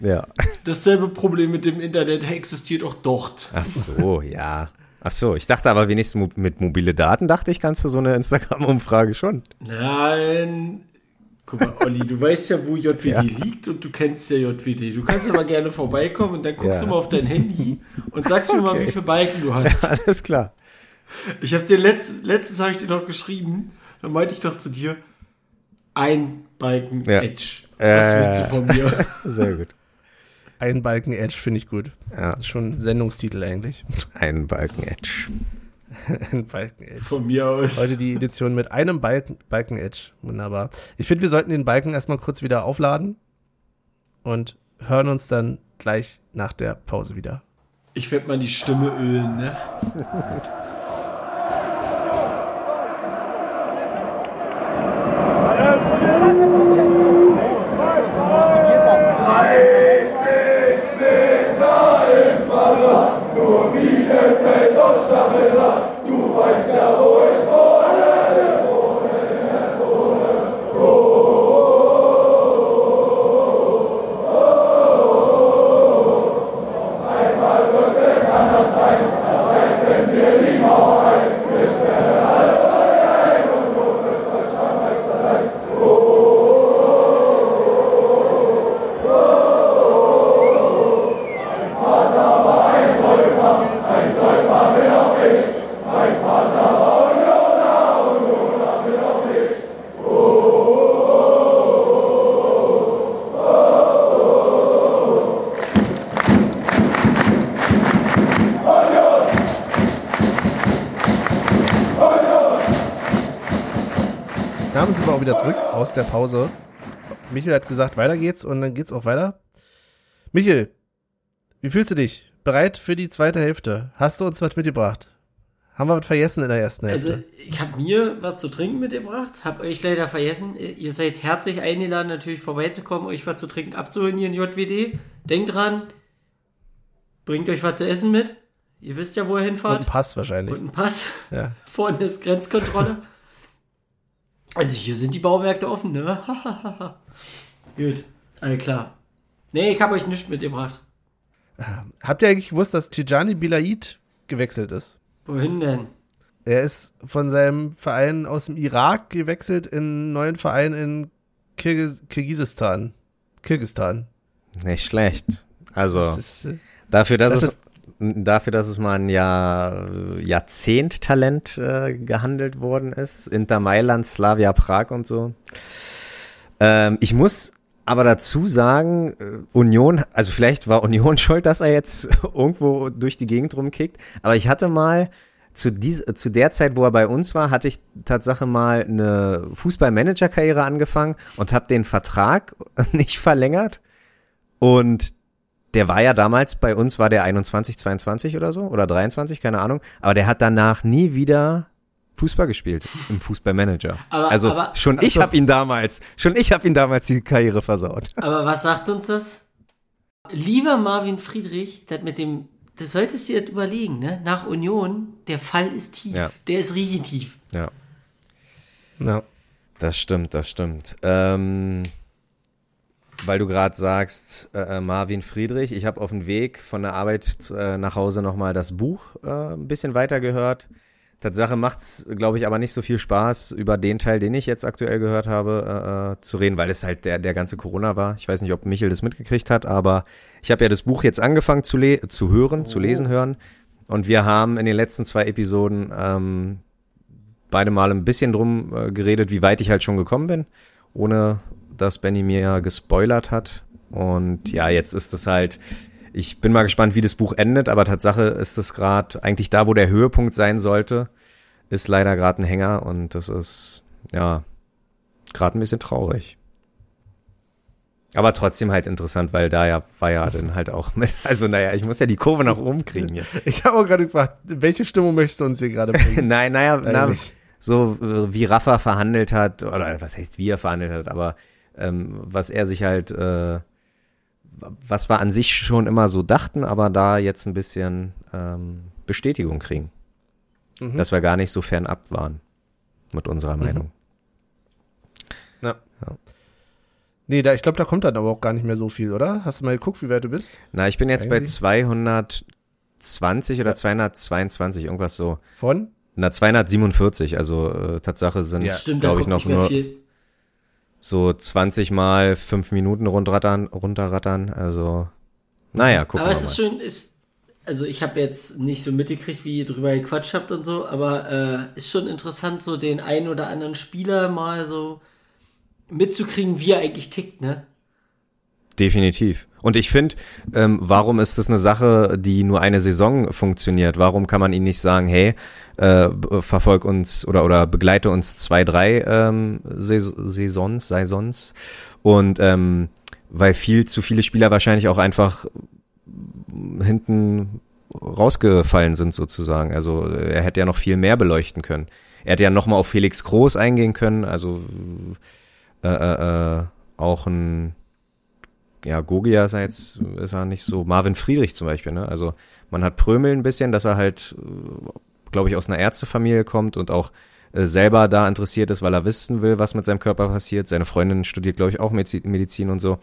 Ja. dasselbe Problem mit dem Internet existiert auch dort. Ach so, ja. Ach so, ich dachte aber wenigstens mit mobile Daten dachte ich, kannst du so eine Instagram-Umfrage schon. Nein. Guck mal, Olli, du weißt ja, wo JWD Ja. liegt und du kennst ja JWD. Du kannst aber gerne vorbeikommen und dann guckst Ja. du mal auf dein Handy und sagst mir mal, wie viele Balken du hast. Alles klar. Ich habe dir letztens, letztens habe ich dir noch geschrieben, da meinte ich doch zu dir, ein Balken Ja. Edge. Was Äh. willst du von mir? Sehr gut. Ein Balken Edge finde ich gut. Ja. Das ist schon Sendungstitel eigentlich. Ein Balken Edge. Ein Balken Edge. Von mir aus. Heute die Edition mit einem Balken, Balken Edge. Wunderbar. Ich finde, wir sollten den Balken erstmal kurz wieder aufladen und hören uns dann gleich nach der Pause wieder. Ich werde mal die Stimme ölen, ne? aus der Pause. Michael hat gesagt, weiter geht's und dann geht's auch weiter. Michael, wie fühlst du dich? Bereit für die zweite Hälfte? Hast du uns was mitgebracht? Haben wir was vergessen in der ersten Hälfte? Also, ich habe mir was zu trinken mitgebracht, habe euch leider vergessen. Ihr seid herzlich eingeladen, natürlich vorbeizukommen, euch was zu trinken abzuholen hier in JWD. Denkt dran, bringt euch was zu essen mit. Ihr wisst ja, wo ihr und ein hinfahrt. Pass wahrscheinlich. Und einen Pass. Ja. Vorne ist Grenzkontrolle. Also hier sind die Baumärkte offen, ne? Gut, alles klar. Nee, ich habe euch nichts mitgebracht. Habt ihr eigentlich gewusst, dass Tijani Bilaid gewechselt ist? Wohin denn? Er ist von seinem Verein aus dem Irak gewechselt in einen neuen Verein in Kirgis Kirgisistan. Kirgistan. Nicht schlecht. Also Das ist, äh, dafür, dass Das es dafür, dass es mal ein Jahr, Jahrzehnt-Talent äh, gehandelt worden ist. Inter Mailand, Slavia Prag und so. Ähm, ich muss aber dazu sagen, äh, Union, also vielleicht war Union schuld, dass er jetzt irgendwo durch die Gegend rumkickt, aber ich hatte mal zu, dies, zu der Zeit, wo er bei uns war, hatte ich Tatsache mal eine Fußballmanager-Karriere angefangen und habe den Vertrag nicht verlängert. Und der war ja damals bei uns, war der 21, 22 oder so oder 23, keine Ahnung. Aber der hat danach nie wieder Fußball gespielt im Fußballmanager. Aber- also aber- schon ich habe ihn damals, schon ich habe ihn damals die Karriere versaut. Aber was sagt uns das? Lieber Marvin Friedrich, das mit dem, das solltest du dir überlegen, ne? Nach Union, der Fall ist tief. Ja. Der ist richtig tief. Ja, ja. das stimmt, das stimmt. Ähm, weil du gerade sagst, äh, Marvin Friedrich, ich habe auf dem Weg von der Arbeit äh, nach Hause nochmal das Buch äh, ein bisschen weiter gehört. Tatsache macht's, glaube ich, aber nicht so viel Spaß, über den Teil, den ich jetzt aktuell gehört habe, äh, äh, zu reden, weil es halt der, der ganze Corona war. Ich weiß nicht, ob Michel das mitgekriegt hat, aber ich habe ja das Buch jetzt angefangen zu, le zu hören, oh. zu lesen hören. Und wir haben in den letzten zwei Episoden ähm, beide Mal ein bisschen drum äh, geredet, wie weit ich halt schon gekommen bin, ohne dass Benny mir gespoilert hat. Und ja, jetzt ist es halt, ich bin mal gespannt, wie das Buch endet, aber Tatsache ist es gerade eigentlich da, wo der Höhepunkt sein sollte, ist leider gerade ein Hänger und das ist, ja, gerade ein bisschen traurig. Aber trotzdem halt interessant, weil da ja war ja dann halt auch mit, also naja, ich muss ja die Kurve nach oben kriegen hier. Ich habe auch gerade gefragt, welche Stimmung möchtest du uns hier gerade bringen? Nein, naja, na, so äh, wie Rafa verhandelt hat, oder was heißt wie er verhandelt hat, aber ähm, was er sich halt, äh, was wir an sich schon immer so dachten, aber da jetzt ein bisschen ähm, Bestätigung kriegen. Mhm. Dass wir gar nicht so fernab waren mit unserer mhm. Meinung. Ja. ja. Nee, da, ich glaube, da kommt dann aber auch gar nicht mehr so viel, oder? Hast du mal geguckt, wie weit du bist? Na, ich bin jetzt Eigentlich? bei 220 oder 222, irgendwas so. Von? Na, 247, also äh, Tatsache sind, ja. glaube ich, noch nur viel. So 20 mal 5 Minuten runterrattern, runterrattern, also naja, gucken Aber es ist schon, ist, also ich habe jetzt nicht so mitgekriegt, wie ihr drüber gequatscht habt und so, aber äh, ist schon interessant, so den einen oder anderen Spieler mal so mitzukriegen, wie er eigentlich tickt, ne? Definitiv. Und ich finde, ähm, warum ist das eine Sache, die nur eine Saison funktioniert? Warum kann man ihnen nicht sagen, hey, äh, verfolg uns oder oder begleite uns zwei, drei ähm, Saisons, Saisons und ähm, weil viel zu viele Spieler wahrscheinlich auch einfach hinten rausgefallen sind sozusagen. Also er hätte ja noch viel mehr beleuchten können. Er hätte ja noch mal auf Felix Groß eingehen können. Also äh, äh, äh auch ein ja, Gogia ist ja jetzt, ist er nicht so, Marvin Friedrich zum Beispiel, ne? Also man hat Prömel ein bisschen, dass er halt, glaube ich, aus einer Ärztefamilie kommt und auch äh, selber da interessiert ist, weil er wissen will, was mit seinem Körper passiert. Seine Freundin studiert, glaube ich, auch Medizin und so.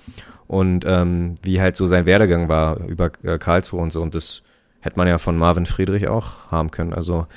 Und ähm, wie halt so sein Werdegang war über äh, Karlsruhe und so. Und das hätte man ja von Marvin Friedrich auch haben können. Also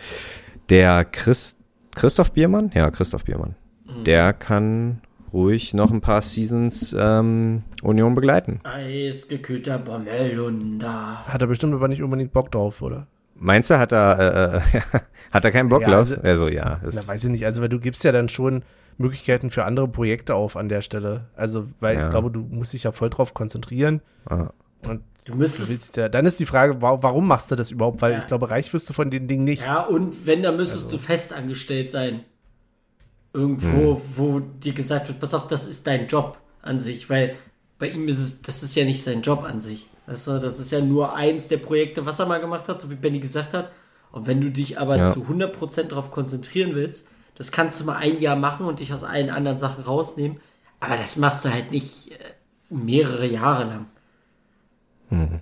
der Christ, Christoph Biermann? Ja, Christoph Biermann. Mhm. Der kann ruhig noch ein paar Seasons ähm, Union begleiten. Eisgekühlter Bommelunder. Hat er bestimmt aber nicht unbedingt Bock drauf, oder? Meinst du, hat er, äh, äh hat er keinen Bock, ja, also, also ja. Na, weiß ich nicht. Also, weil du gibst ja dann schon Möglichkeiten für andere Projekte auf an der Stelle. Also, weil ja. ich glaube, du musst dich ja voll drauf konzentrieren. Aha. Und du müsstest. Du ja, dann ist die Frage, warum machst du das überhaupt? Weil ja. ich glaube, reich wirst du von den Dingen nicht. Ja, und wenn, dann müsstest also. du festangestellt sein irgendwo, hm. wo dir gesagt wird, pass auf, das ist dein Job an sich, weil bei ihm ist es, das ist ja nicht sein Job an sich. Weißt du, das ist ja nur eins der Projekte, was er mal gemacht hat, so wie Benny gesagt hat. Und wenn du dich aber ja. zu 100% darauf konzentrieren willst, das kannst du mal ein Jahr machen und dich aus allen anderen Sachen rausnehmen. Aber das machst du halt nicht äh, mehrere Jahre lang. Hm.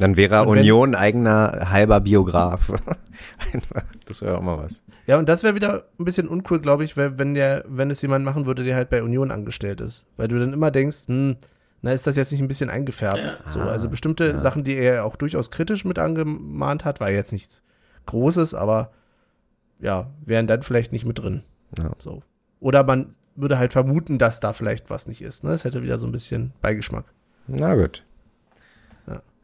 Dann wäre er Union eigener halber Biograf. das wäre auch mal was. Ja, und das wäre wieder ein bisschen uncool, glaube ich, wenn der, wenn es jemand machen würde, der halt bei Union angestellt ist. Weil du dann immer denkst, hm, na, ist das jetzt nicht ein bisschen eingefärbt? Ja. So, also bestimmte ja. Sachen, die er auch durchaus kritisch mit angemahnt hat, war jetzt nichts Großes, aber ja, wären dann vielleicht nicht mit drin. Ja. So. Oder man würde halt vermuten, dass da vielleicht was nicht ist. Ne? Das hätte wieder so ein bisschen Beigeschmack. Na gut.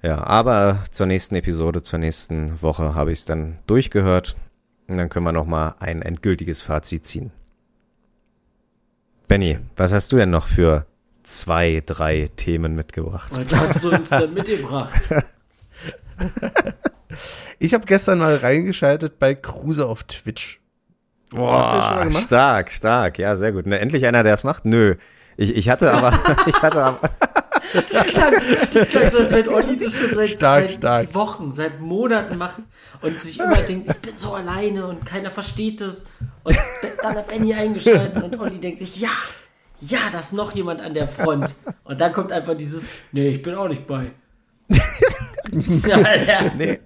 Ja, aber zur nächsten Episode, zur nächsten Woche habe ich es dann durchgehört und dann können wir noch mal ein endgültiges Fazit ziehen. Benny, was hast du denn noch für zwei, drei Themen mitgebracht? Was hast du uns denn mitgebracht? ich habe gestern mal reingeschaltet bei Kruse auf Twitch. Boah, stark, stark. Ja, sehr gut. Ne, endlich einer, der es macht? Nö. Ich, ich hatte aber, ich hatte aber, das klang, das klang so, als wenn Olli das schon seit, stark, seit stark. Wochen, seit Monaten macht und sich immer denkt, ich bin so alleine und keiner versteht es. Und dann hat Benny eingeschaltet und Olli denkt sich, ja, ja, da ist noch jemand an der Front. Und dann kommt einfach dieses, nee, ich bin auch nicht bei. ja, ja. Nee.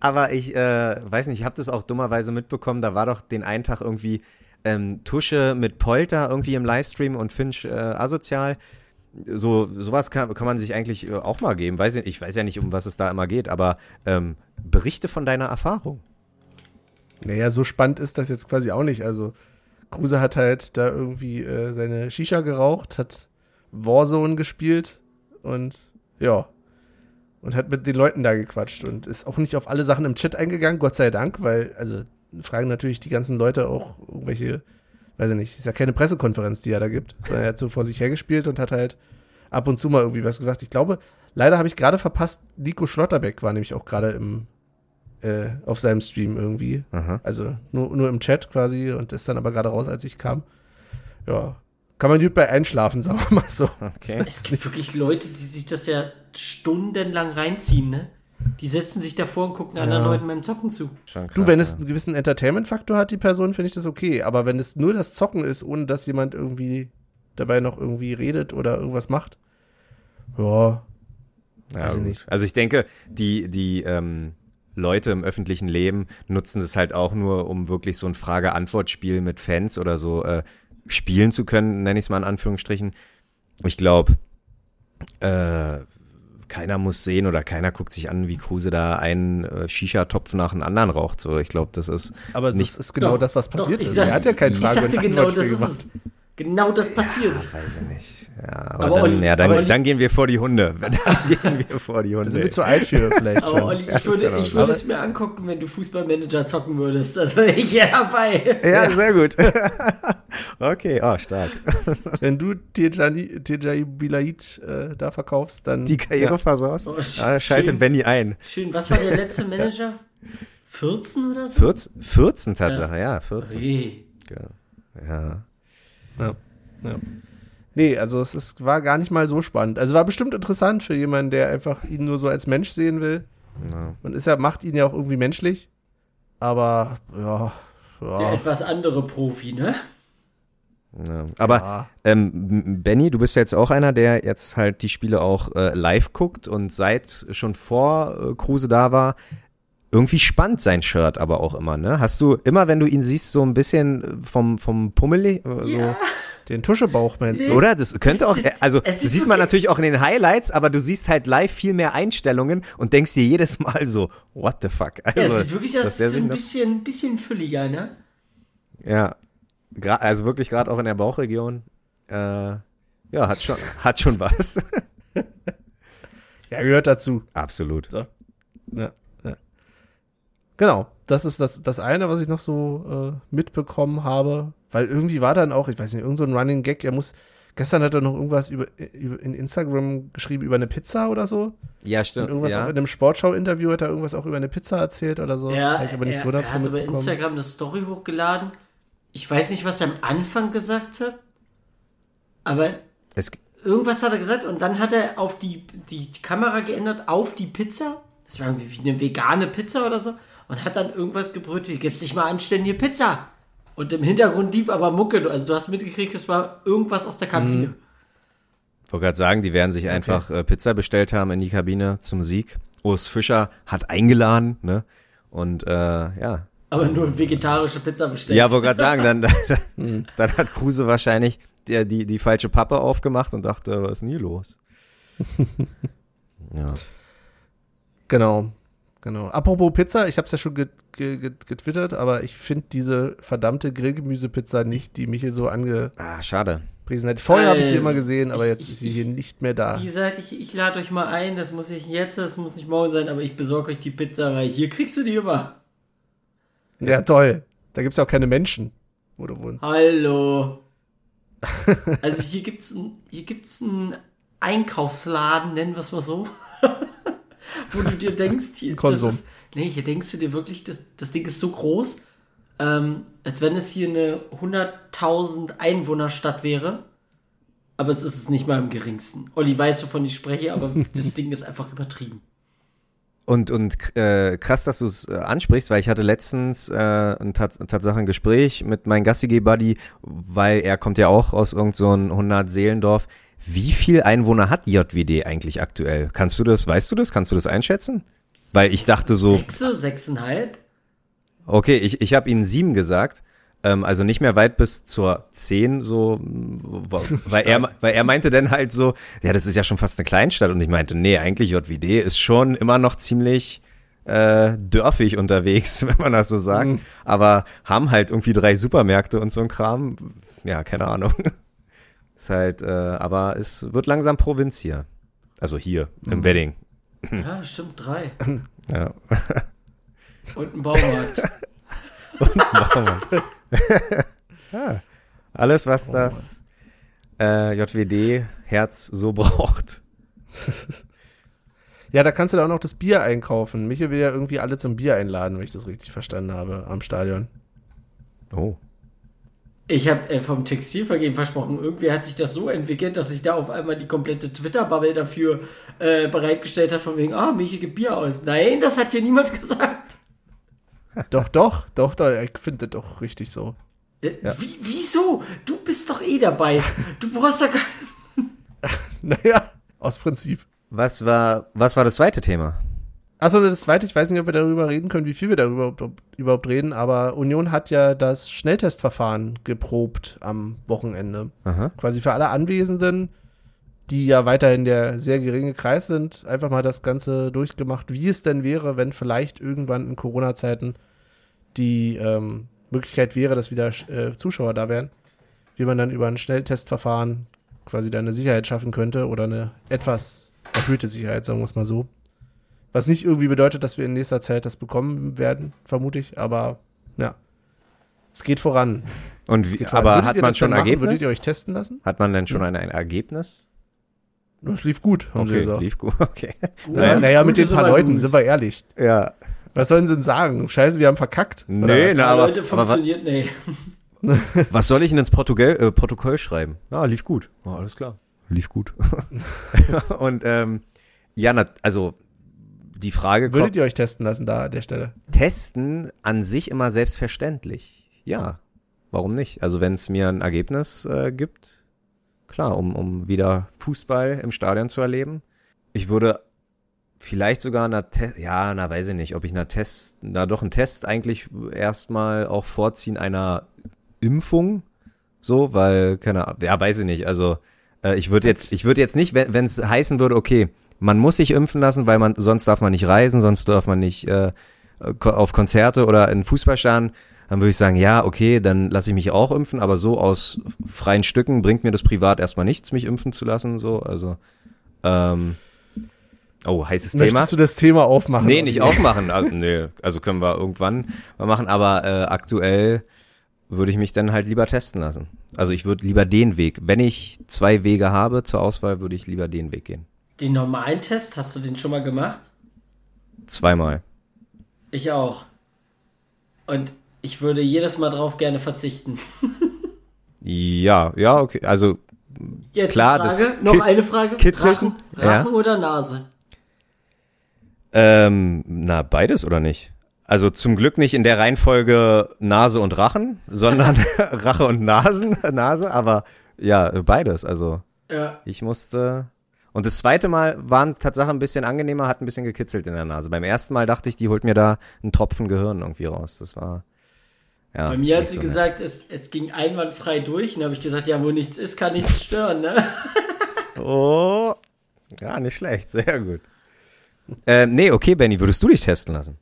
Aber ich äh, weiß nicht, ich habe das auch dummerweise mitbekommen, da war doch den einen Tag irgendwie ähm, Tusche mit Polter irgendwie im Livestream und Finch äh, asozial. So sowas kann, kann man sich eigentlich äh, auch mal geben. Weiß ich, ich weiß ja nicht, um was es da immer geht, aber ähm, berichte von deiner Erfahrung. Naja, so spannend ist das jetzt quasi auch nicht. Also, Kruse hat halt da irgendwie äh, seine Shisha geraucht, hat Warzone gespielt und ja. Und hat mit den Leuten da gequatscht und ist auch nicht auf alle Sachen im Chat eingegangen, Gott sei Dank, weil, also, fragen natürlich die ganzen Leute auch irgendwelche, weiß ich nicht, ist ja keine Pressekonferenz, die er da gibt, sondern er hat so vor sich hergespielt und hat halt ab und zu mal irgendwie was gesagt. Ich glaube, leider habe ich gerade verpasst, Nico Schlotterbeck war nämlich auch gerade im, äh, auf seinem Stream irgendwie. Aha. Also nur, nur im Chat quasi und ist dann aber gerade raus, als ich kam. Ja. Kann man gut bei einschlafen, sagen wir mal so. Okay. Es gibt wirklich Leute, die sich das ja stundenlang reinziehen, ne? Die setzen sich davor und gucken anderen Leuten beim Zocken zu. Schon krass, Du, wenn es ja. einen gewissen Entertainment-Faktor hat, die Person, finde ich das okay. Aber wenn es nur das Zocken ist, ohne dass jemand irgendwie dabei noch irgendwie redet oder irgendwas macht, ja, Ja, ich gut. nicht. Also ich denke, die, die ähm, Leute im öffentlichen Leben nutzen das halt auch nur, um wirklich so ein Frage-Antwort-Spiel mit Fans oder so äh, spielen zu können, nenne ich es mal in Anführungsstrichen. Ich glaube, äh, keiner muss sehen oder keiner guckt sich an, wie Kruse da einen äh, Shisha-Topf nach dem anderen raucht. So, ich glaube, das ist aber Nicht- das ist genau Doch, das, was doch, passiert ich ist. sag- er hat ja kein Ich Frage- sagte und genau, das Antwortspiel ist es. Genau das passiert. weiß ich nicht. Ja, aber, Aber dann, Olli- ja, dann, aber Olli- dann gehen wir vor die Hunde. Dann gehen wir vor die Hunde. sind wir zu alt für vielleicht schon. Aber Olli, Ja, ich würde, das ich würde es mir angucken, wenn du Fußballmanager zocken würdest. Also ich ja dabei. ja, sehr gut. okay, oh, stark. Wenn du Tejai Bilait äh, da verkaufst, dann Die Karriere ja. versaust. Oh, sch- ah, schaltet schön. Benny ein. Schön, was war der letzte Manager? 14 oder so? 14, 14 Tatsache, ja, 14. Oje. Ja. Ja, ja. Nee, also es ist, war gar nicht mal so spannend. Also war bestimmt interessant für jemanden, der einfach ihn nur so als Mensch sehen will. Ja. Und ist ja, macht ihn ja auch irgendwie menschlich. Aber ja, Der ja, etwas andere Profi, ne? Ja. Aber ja. ähm, Benny, du bist ja jetzt auch einer, der jetzt halt die Spiele auch äh, live guckt und seit schon vor äh, Kruse da war, irgendwie spannt sein Shirt aber auch immer, ne? Hast du immer, wenn du ihn siehst, so ein bisschen äh, vom, vom Pummel, äh, so, Ja. den Tuschebauch meinst du? oder? Das könnte auch, also sieht man wirklich- natürlich auch in den Highlights, aber du siehst halt live viel mehr Einstellungen und denkst dir jedes Mal so, what the fuck? Also, Ja, es sieht wirklich aus, ist ein bisschen, bisschen fülliger, ne? Ja, also wirklich gerade auch in der Bauchregion. Äh, ja, hat schon, hat schon was. Ja, gehört dazu. Absolut. So. Ja. Genau, das ist das, das eine, was ich noch so äh, mitbekommen habe. Weil irgendwie war dann auch, ich weiß nicht, irgend so ein Running Gag, er muss, gestern hat er noch irgendwas über, über in Instagram geschrieben über eine Pizza oder so. Ja, Und stimmt. irgendwas auch Ja. in einem Sportschau-Interview hat er irgendwas auch über eine Pizza erzählt oder so. Ja, Hab ich aber nicht er, so er hat über. Instagram eine Story hochgeladen. Ich weiß nicht, was er am Anfang gesagt hat, aber Es, irgendwas hat er gesagt und dann hat er auf die, die Kamera geändert auf die Pizza. Das war irgendwie wie eine vegane Pizza oder so. Und hat dann irgendwas gebrüllt, wie gibt's nicht mal anständige Pizza? Und im Hintergrund lief aber Mucke. Also du hast mitgekriegt, es war irgendwas aus der Kabine. Mhm. wollte gerade sagen, die werden sich einfach äh, Pizza bestellt haben in die Kabine zum Sieg. Urs Fischer hat eingeladen, ne? Und äh, ja. Aber nur vegetarische Pizza bestellt. Ja, wollte gerade sagen, dann, dann, dann hat Kruse wahrscheinlich die, die, die falsche Pappe aufgemacht und dachte, was ist denn hier los? ja. Genau, genau. Apropos Pizza, ich habe es ja schon get, get, get, getwittert, aber ich finde diese verdammte Grillgemüsepizza nicht, die Michel so angepriesen Ah, schade. hat. Vorher habe ich sie Also, immer gesehen, aber ich- jetzt ich- ist sie ich- hier nicht mehr da. Wie gesagt, ich, ich lade euch mal ein, das muss ich jetzt, das muss nicht morgen sein, aber ich besorge euch die Pizza, weil hier kriegst du die immer. Ja, toll. Da gibt's ja auch keine Menschen, wo du wohnst. Hallo. Also hier gibt's ein, hier gibt's einen Einkaufsladen, nennen wir es mal so, wo du dir denkst, hier, das Konsum. ist, nee, hier denkst du dir wirklich, das, das Ding ist so groß, ähm, als wenn es hier eine 100.000 Einwohnerstadt wäre. Aber es ist es nicht mal im geringsten. Olli weiß, wovon ich spreche, aber das Ding ist einfach übertrieben. Und, und äh, krass, dass du es äh, ansprichst, weil ich hatte letztens äh, ein Tats Tatsache ein Gespräch mit meinem Gastige-Buddy, weil er kommt ja auch aus irgend so ein 100-Seelendorf. Wie viel Einwohner hat JWD eigentlich aktuell? Kannst du das, weißt du das? Kannst du das einschätzen? Weil ich dachte so, Sechse, sechseinhalb? okay, ich, ich habe ihnen sieben gesagt. Ähm, also nicht mehr weit bis zur 10, so, weil er, weil er meinte dann halt so, ja, das ist ja schon fast eine Kleinstadt. Und ich meinte, nee, eigentlich JWD ist schon immer noch ziemlich äh, dörfig unterwegs, wenn man das so sagt. Mhm. Aber haben halt irgendwie drei Supermärkte und so ein Kram. Ja, keine Ahnung. Ist halt, äh, aber es wird langsam Provinz hier. Also hier, im Mhm. Wedding. Ja, stimmt, drei. Ja. Und ein Baumarkt. ja. Alles, was das äh, JWD-Herz so braucht. Ja, da kannst du da auch noch das Bier einkaufen. Michael will ja irgendwie alle zum Bier einladen, wenn ich das richtig verstanden habe, am Stadion. Oh. Ich habe äh, vom Textilvergehen versprochen, irgendwie hat sich das so entwickelt, dass sich da auf einmal die komplette Twitter-Bubble dafür äh, bereitgestellt hat, von wegen, ah, Michi gibt Bier aus. Nein, das hat hier niemand gesagt. Doch, doch, doch, doch, ich finde das doch richtig so. Äh, Ja. Wie, wieso? Du bist doch eh dabei. Du brauchst doch gar Naja, aus Prinzip. Was war, was war das zweite Thema? Achso, das zweite, ich weiß nicht, ob wir darüber reden können, wie viel wir darüber überhaupt- reden, aber Union hat ja das Schnelltestverfahren geprobt am Wochenende. Aha. Quasi für alle Anwesenden, die ja weiterhin der sehr geringe Kreis sind, einfach mal das Ganze durchgemacht, wie es denn wäre, wenn vielleicht irgendwann in Corona-Zeiten die ähm, Möglichkeit wäre, dass wieder äh, Zuschauer da wären, wie man dann über ein Schnelltestverfahren quasi da eine Sicherheit schaffen könnte oder eine etwas erhöhte Sicherheit, sagen wir es mal so. Was nicht irgendwie bedeutet, dass wir in nächster Zeit das bekommen werden, vermute ich, aber ja. Es geht voran. Und wie, geht voran. aber Würdet hat man das schon denn machen? Würdet Ergebnis? ihr euch testen lassen? Hat man denn schon ein, ein Ergebnis? Es lief gut, haben sie Okay, gesagt. lief gut, okay. Naja, naja Gut mit den paar aber Leuten, gut. sind wir ehrlich. Ja. Was sollen sie denn sagen? Scheiße, wir haben verkackt. Nee, Oder? na, aber, Leute, aber funktioniert, nee. was soll ich denn ins Protokoll, äh, Protokoll schreiben? Ja, lief gut. Ja, alles klar. Lief gut. Und ähm, ja, na, also die Frage kommt, Würdet ihr euch testen lassen da an der Stelle? testen an sich immer selbstverständlich. Ja, warum nicht? Also wenn es mir ein Ergebnis äh, gibt, klar, um, um wieder Fußball im Stadion zu erleben. Ich würde vielleicht sogar einer Test, ja, na weiß ich nicht, ob ich einer Test, na doch einen Test eigentlich erstmal auch vorziehen einer Impfung, so, weil keine Ahnung, ja, weiß ich nicht. Also äh, ich würde jetzt, ich würde jetzt nicht, wenn es heißen würde, okay, man muss sich impfen lassen, weil man sonst darf man nicht reisen, sonst darf man nicht äh, auf Konzerte oder in Fußballstadion, dann würde ich sagen, ja, okay, dann lasse ich mich auch impfen, aber so aus freien Stücken bringt mir das privat erstmal nichts, mich impfen zu lassen, so, also, ähm, oh, heißes Thema. Möchtest du das Thema aufmachen? Nee, nicht aufmachen, also, nee, also können wir irgendwann mal machen, aber äh, aktuell würde ich mich dann halt lieber testen lassen. Also ich würde lieber den Weg, wenn ich zwei Wege habe zur Auswahl, würde ich lieber den Weg gehen. Den normalen Test, hast du den schon mal gemacht? Zweimal. Ich auch. Und ich würde jedes Mal drauf gerne verzichten. Ja, ja, okay, also Jetzt Klar, die das Frage, noch ki- eine Frage. kitzelt- Rachen, ja. Rachen oder Nase? Ähm, na, beides oder nicht? Also zum Glück nicht in der Reihenfolge Nase und Rachen, sondern Rache und Nasen, Nase, aber ja, beides. Also Ja. ich musste. Und das zweite Mal war Tatsache ein bisschen angenehmer, hat ein bisschen gekitzelt in der Nase. Beim ersten Mal dachte ich, die holt mir da einen Tropfen Gehirn irgendwie raus. Das war. Ja, Bei mir hat sie so nett. gesagt, es, es ging einwandfrei durch. Und dann habe ich gesagt, ja, wo nichts ist, kann nichts stören, ne? Oh, ja, nicht schlecht, sehr gut. Ähm, nee, okay, Benny, würdest du dich testen lassen?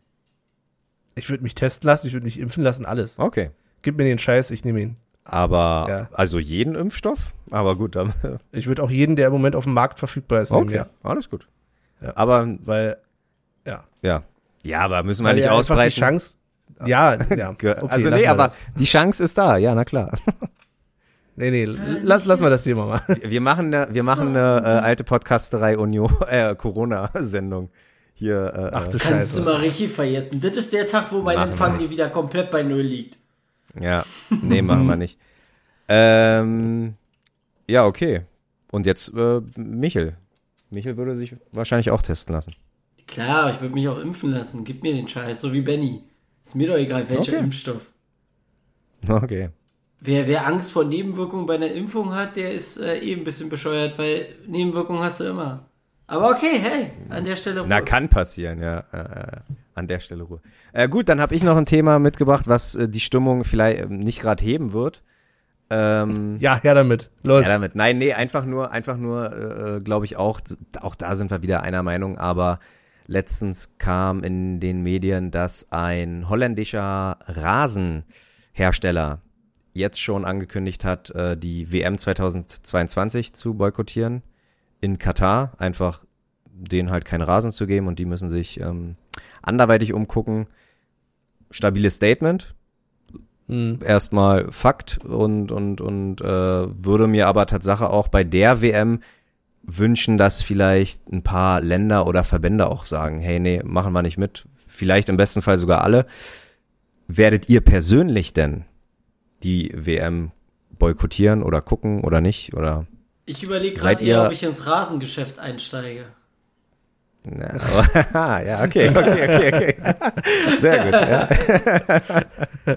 Ich würde mich testen lassen, ich würde mich impfen lassen, alles. Okay. Gib mir den Scheiß, ich nehme ihn. Aber, Ja. also jeden Impfstoff? Aber gut, dann, Ich würde auch jeden, der im Moment auf dem Markt verfügbar ist, nehmen, okay, ja. alles gut. Ja. Aber, Weil, ja. ja. Ja, aber müssen wir Weil nicht ja ausbreiten. die Chance, ja, ja. Okay, also nee, aber das. die Chance ist da, ja, na klar. Nee, nee, lass, lass mal das Thema mal. Wir machen eine, wir machen eine äh, alte Podcasterei Union, äh, Corona-Sendung. Hier, äh, Ach du Kannst du Scheiße. mal richtig vergessen. Das ist der Tag, wo mein Empfang hier wieder komplett bei Null liegt. Ja, nee, machen wir nicht. Ähm, ja, okay. Und jetzt äh, Michel. Michel würde sich wahrscheinlich auch testen lassen. Klar, ich würde mich auch impfen lassen. Gib mir den Scheiß, so wie Benny. Ist mir doch egal, welcher Okay. Impfstoff. Okay. Wer, wer Angst vor Nebenwirkungen bei einer Impfung hat, der ist äh, eh ein bisschen bescheuert, weil Nebenwirkungen hast du immer. Aber okay, hey, an der Stelle. Na, Ruhe. kann passieren, ja. Äh, an der Stelle Ruhe. Äh, gut, dann habe ich noch ein Thema mitgebracht, was äh, die Stimmung vielleicht äh, nicht gerade heben wird. Ähm, Ja, her damit. Los. ja, damit. Nein, nee, einfach nur, einfach nur, äh, glaube ich auch, auch da sind wir wieder einer Meinung, aber letztens kam in den Medien, dass ein holländischer Rasenhersteller jetzt schon angekündigt hat, äh, die WM 2022 zu boykottieren in Katar, einfach denen halt keinen Rasen zu geben und die müssen sich ähm, anderweitig umgucken. Stabiles Statement, Hm. erstmal Fakt und und und äh, würde mir aber Tatsache auch bei der WM wünschen, dass vielleicht ein paar Länder oder Verbände auch sagen, hey, nee, machen wir nicht mit. Vielleicht im besten Fall sogar alle. Werdet ihr persönlich denn die WM boykottieren oder gucken oder nicht? Oder Ich überlege gerade eher, ihr- ob ich ins Rasengeschäft einsteige. Na, aber, ja, okay, okay, okay, okay. Sehr gut. Ja.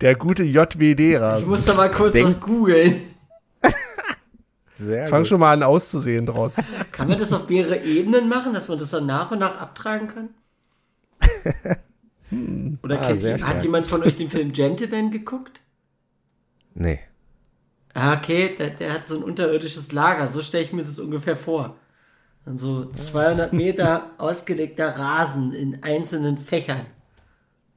Der gute Ich JWD-Rasen. muss da mal kurz Denk- was googeln. Sehr Fang gut. schon mal an auszusehen draußen. Kann man das auf mehrere Ebenen machen, dass man das dann nach und nach abtragen kann? Oder Ah, kennt stark. hat jemand von euch den Film Gentleman geguckt? Nee. Ah, okay, der, der hat so ein unterirdisches Lager, so stelle ich mir das ungefähr vor. Dann so 200 Meter ausgelegter Rasen in einzelnen Fächern.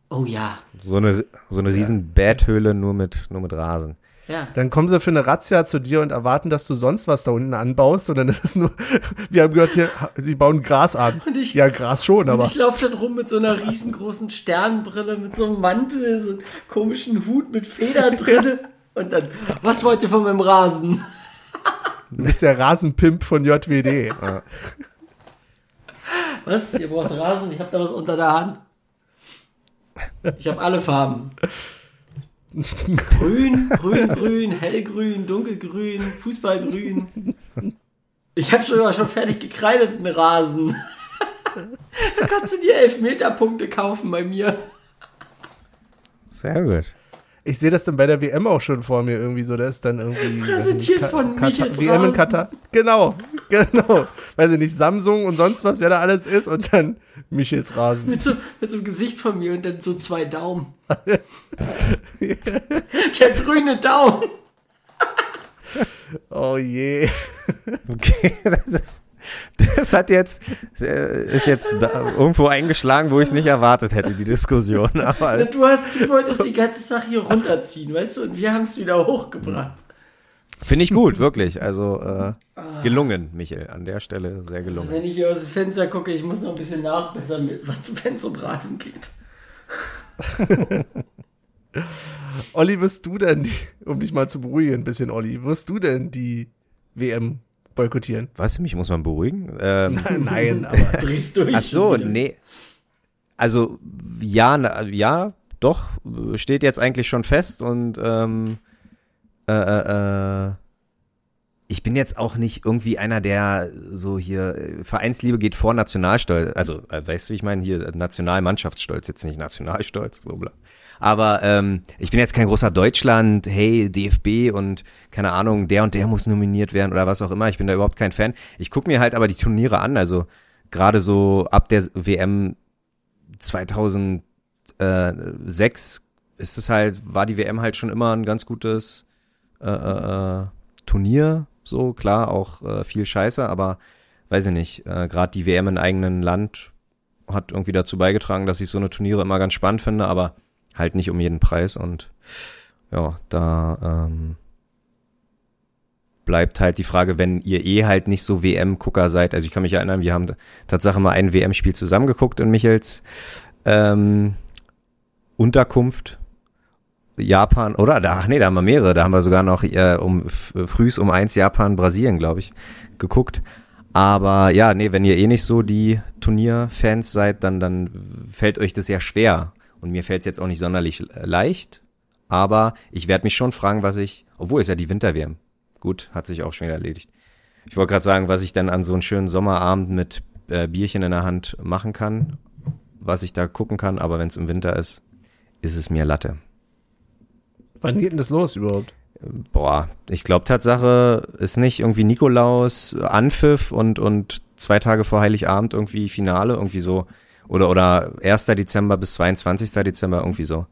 Oh ja, So eine, so eine riesen Betthöhle nur mit, nur mit Rasen. ja. Dann kommen sie für eine Razzia zu dir und erwarten, dass du sonst was da unten anbaust. Und dann ist es nur, wir haben gehört, hier, sie bauen Gras an. Und ich- ja, Gras schon, Und aber ich laufe dann rum mit so einer riesengroßen Sternbrille, mit so einem Mantel, so einem komischen Hut mit Federn drin. Und dann, was wollt ihr von meinem Rasen? du bist der Rasenpimp von JWD. Was? Ihr braucht Rasen? Ich habe da was unter der Hand. Ich habe alle Farben. Grün, grün, grün, hellgrün, dunkelgrün, Fußballgrün. Ich habe schon, schon fertig gekreideten Rasen. Da kannst du dir Elfmeterpunkte kaufen bei mir. Sehr gut. Ich sehe das dann bei der WM auch schon vor mir irgendwie so. Da ist dann irgendwie. Präsentiert ich von Ka- Michels WM in Rasen. Katar. Genau, genau. Weiß ich nicht, Samsung und sonst was, wer da alles ist. Und dann Michels Rasen. Mit so, mit so einem Gesicht von mir und dann so zwei Daumen. Der grüne Daumen. Oh je. Okay, das, ist, das hat jetzt, äh, ist jetzt da irgendwo eingeschlagen, wo ich es nicht erwartet hätte, die Diskussion. Aber Du, hast, du wolltest die ganze Sache hier runterziehen, weißt du, und wir haben es wieder hochgebracht. finde ich gut, wirklich. Also äh, gelungen, Michael, an der Stelle sehr gelungen. Wenn ich hier aus dem Fenster gucke, ich muss noch ein bisschen nachbessern, was wenn es um Rasen geht. Olli, wirst du denn, die, um dich mal zu beruhigen, ein bisschen, Olli, wirst du denn die WM boykottieren? Was, mich muss man beruhigen? Ähm, Nein, aber. Drehst durch. ach so, nee. Also, ja, na, ja, doch, steht jetzt eigentlich schon fest und ähm, äh, äh, äh, ich bin jetzt auch nicht irgendwie einer, der so hier, Vereinsliebe geht vor Nationalstolz, also äh, weißt du, ich meine, hier Nationalmannschaftsstolz, jetzt nicht Nationalstolz, so bla. Aber ähm, ich bin jetzt kein großer Deutschland, hey, DFB und keine Ahnung, der und der muss nominiert werden oder was auch immer. Ich bin da überhaupt kein Fan. Ich gucke mir halt aber die Turniere an, also gerade so ab der WM 2006 ist es halt, war die WM halt schon immer ein ganz gutes äh, äh, äh, Turnier, so klar, auch äh, viel Scheiße, aber weiß ich nicht, äh, gerade die WM im eigenen Land hat irgendwie dazu beigetragen, dass ich so eine Turniere immer ganz spannend finde, aber halt nicht um jeden Preis und ja, da ähm, bleibt halt die Frage, wenn ihr eh halt nicht so WM-Gucker seid. Also ich kann mich erinnern, wir haben Tatsache mal ein WM-Spiel zusammengeguckt in Michels ähm, Unterkunft. Japan, oder? Da, nee, da haben wir mehrere. Da haben wir sogar noch äh, um frühs um eins Japan, Brasilien, glaube ich, geguckt. Aber ja, nee, wenn ihr eh nicht so die Turnierfans seid, dann, dann fällt euch das ja schwer. Und mir fällt es jetzt auch nicht sonderlich leicht. Aber ich werde mich schon fragen, was ich, obwohl es ja die Winter-WM. Gut, hat sich auch schon wieder erledigt. Ich wollte gerade sagen, was ich dann an so einem schönen Sommerabend mit äh, Bierchen in der Hand machen kann, was ich da gucken kann, aber wenn es im Winter ist, ist es mir Latte. Wann geht denn das los überhaupt? Boah, ich glaube Tatsache ist nicht irgendwie Nikolaus, Anpfiff und, und zwei Tage vor Heiligabend irgendwie Finale, irgendwie so. Oder, oder 1. Dezember bis 22. Dezember, irgendwie so.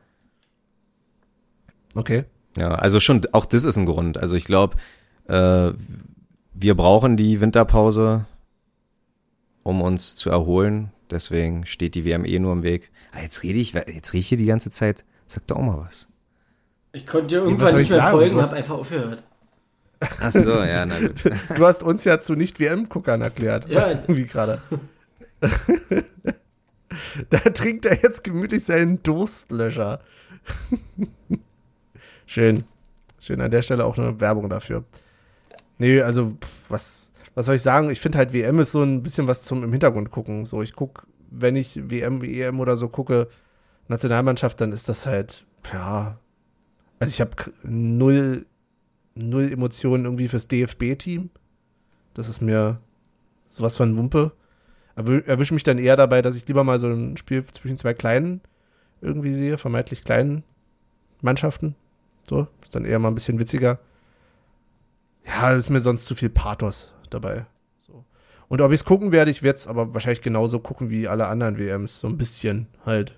Okay. Ja, also schon, auch das ist ein Grund. Also ich glaube, äh, wir brauchen die Winterpause, um uns zu erholen. Deswegen steht die WM eh nur im Weg. Ah, jetzt rede ich, jetzt rede ich hier die ganze Zeit. Sag doch auch mal was. Ich konnte dir irgendwann nicht ich mehr sagen? folgen, Du hast- habe einfach aufgehört. Ach so, ja, na gut. Du hast uns ja zu Nicht-WM-Guckern erklärt. Ja. Wie gerade. da trinkt er jetzt gemütlich seinen Durstlöscher. Schön. Schön an der Stelle auch eine Werbung dafür. Nee, also, was, was soll ich sagen? Ich finde halt, WM ist so ein bisschen was zum im Hintergrund gucken. So, ich gucke, wenn ich WM, EM oder so gucke, Nationalmannschaft, dann ist das halt, ja. Also, ich habe null, null Emotionen irgendwie fürs DFB-Team. Das ist mir sowas von Wumpe. Erwische mich dann eher dabei, dass ich lieber mal so ein Spiel zwischen zwei kleinen irgendwie sehe, vermeintlich kleinen Mannschaften. So, ist dann eher mal ein bisschen witziger. Ja, ist mir sonst zu viel Pathos dabei. So. Und ob ich es gucken werde, ich werde es aber wahrscheinlich genauso gucken wie alle anderen WMs. So ein bisschen halt.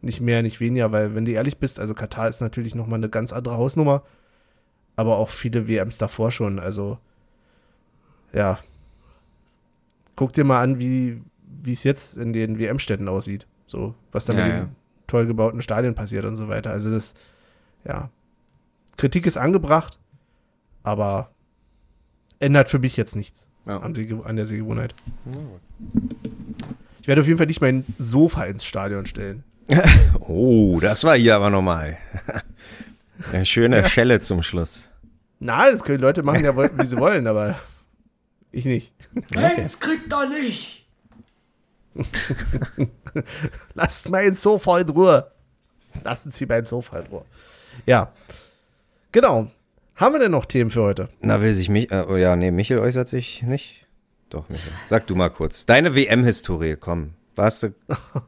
Nicht mehr, nicht weniger, weil, wenn du ehrlich bist, also Katar ist natürlich nochmal eine ganz andere Hausnummer. Aber auch viele WMs davor schon. Also, ja. Guck dir mal an, wie wie es jetzt in den WM-Städten aussieht. So, was da Ja, mit ja. den toll gebauten Stadien passiert und so weiter. Also das, ja. Kritik ist angebracht, aber ändert für mich jetzt nichts Ja. an, die, an der Sehgewohnheit. Ich werde auf jeden Fall nicht mein Sofa ins Stadion stellen. Oh, das war hier aber nochmal. Eine schöne Schelle zum Schluss. Na, das können die Leute machen, ja, wie sie wollen, aber ich nicht. Eins kriegt er nicht! Lasst mein Sofa in Ruhe. Lassen Sie mein Sofa in Ruhe. Ja. Genau. Haben wir denn noch Themen für heute? Na, will sich mich, äh, oh ja, nee, Michel äußert sich nicht. Doch, Michel. Sag du mal kurz. Deine WM-Historie, komm. Warst du.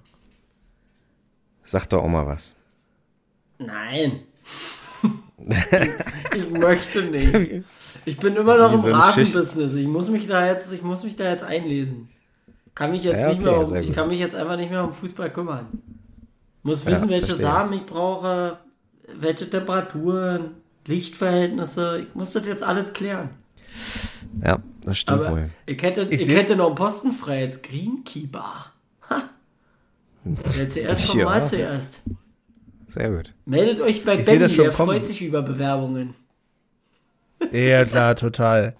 Sag doch auch mal was. Nein. Ich möchte nicht. Ich bin immer noch Wie im so Rasenbusiness. Ich muss mich da jetzt, ich muss mich da jetzt einlesen. Kann mich jetzt Ja, nicht okay, mehr um, ich kann mich jetzt einfach nicht mehr um Fußball kümmern. Muss Ja, wissen, welche verstehe. Samen ich brauche, welche Temperaturen, Lichtverhältnisse. Ich muss das jetzt alles klären. Ja, das stimmt Aber wohl. ich hätte, Ich ich hätte noch einen Posten frei als Greenkeeper. Ha. Wer zuerst kommt, Ja. mal zuerst. Sehr gut. Meldet euch bei Ich Benny, das schon der kommen. freut sich über Bewerbungen. Ja, klar, total.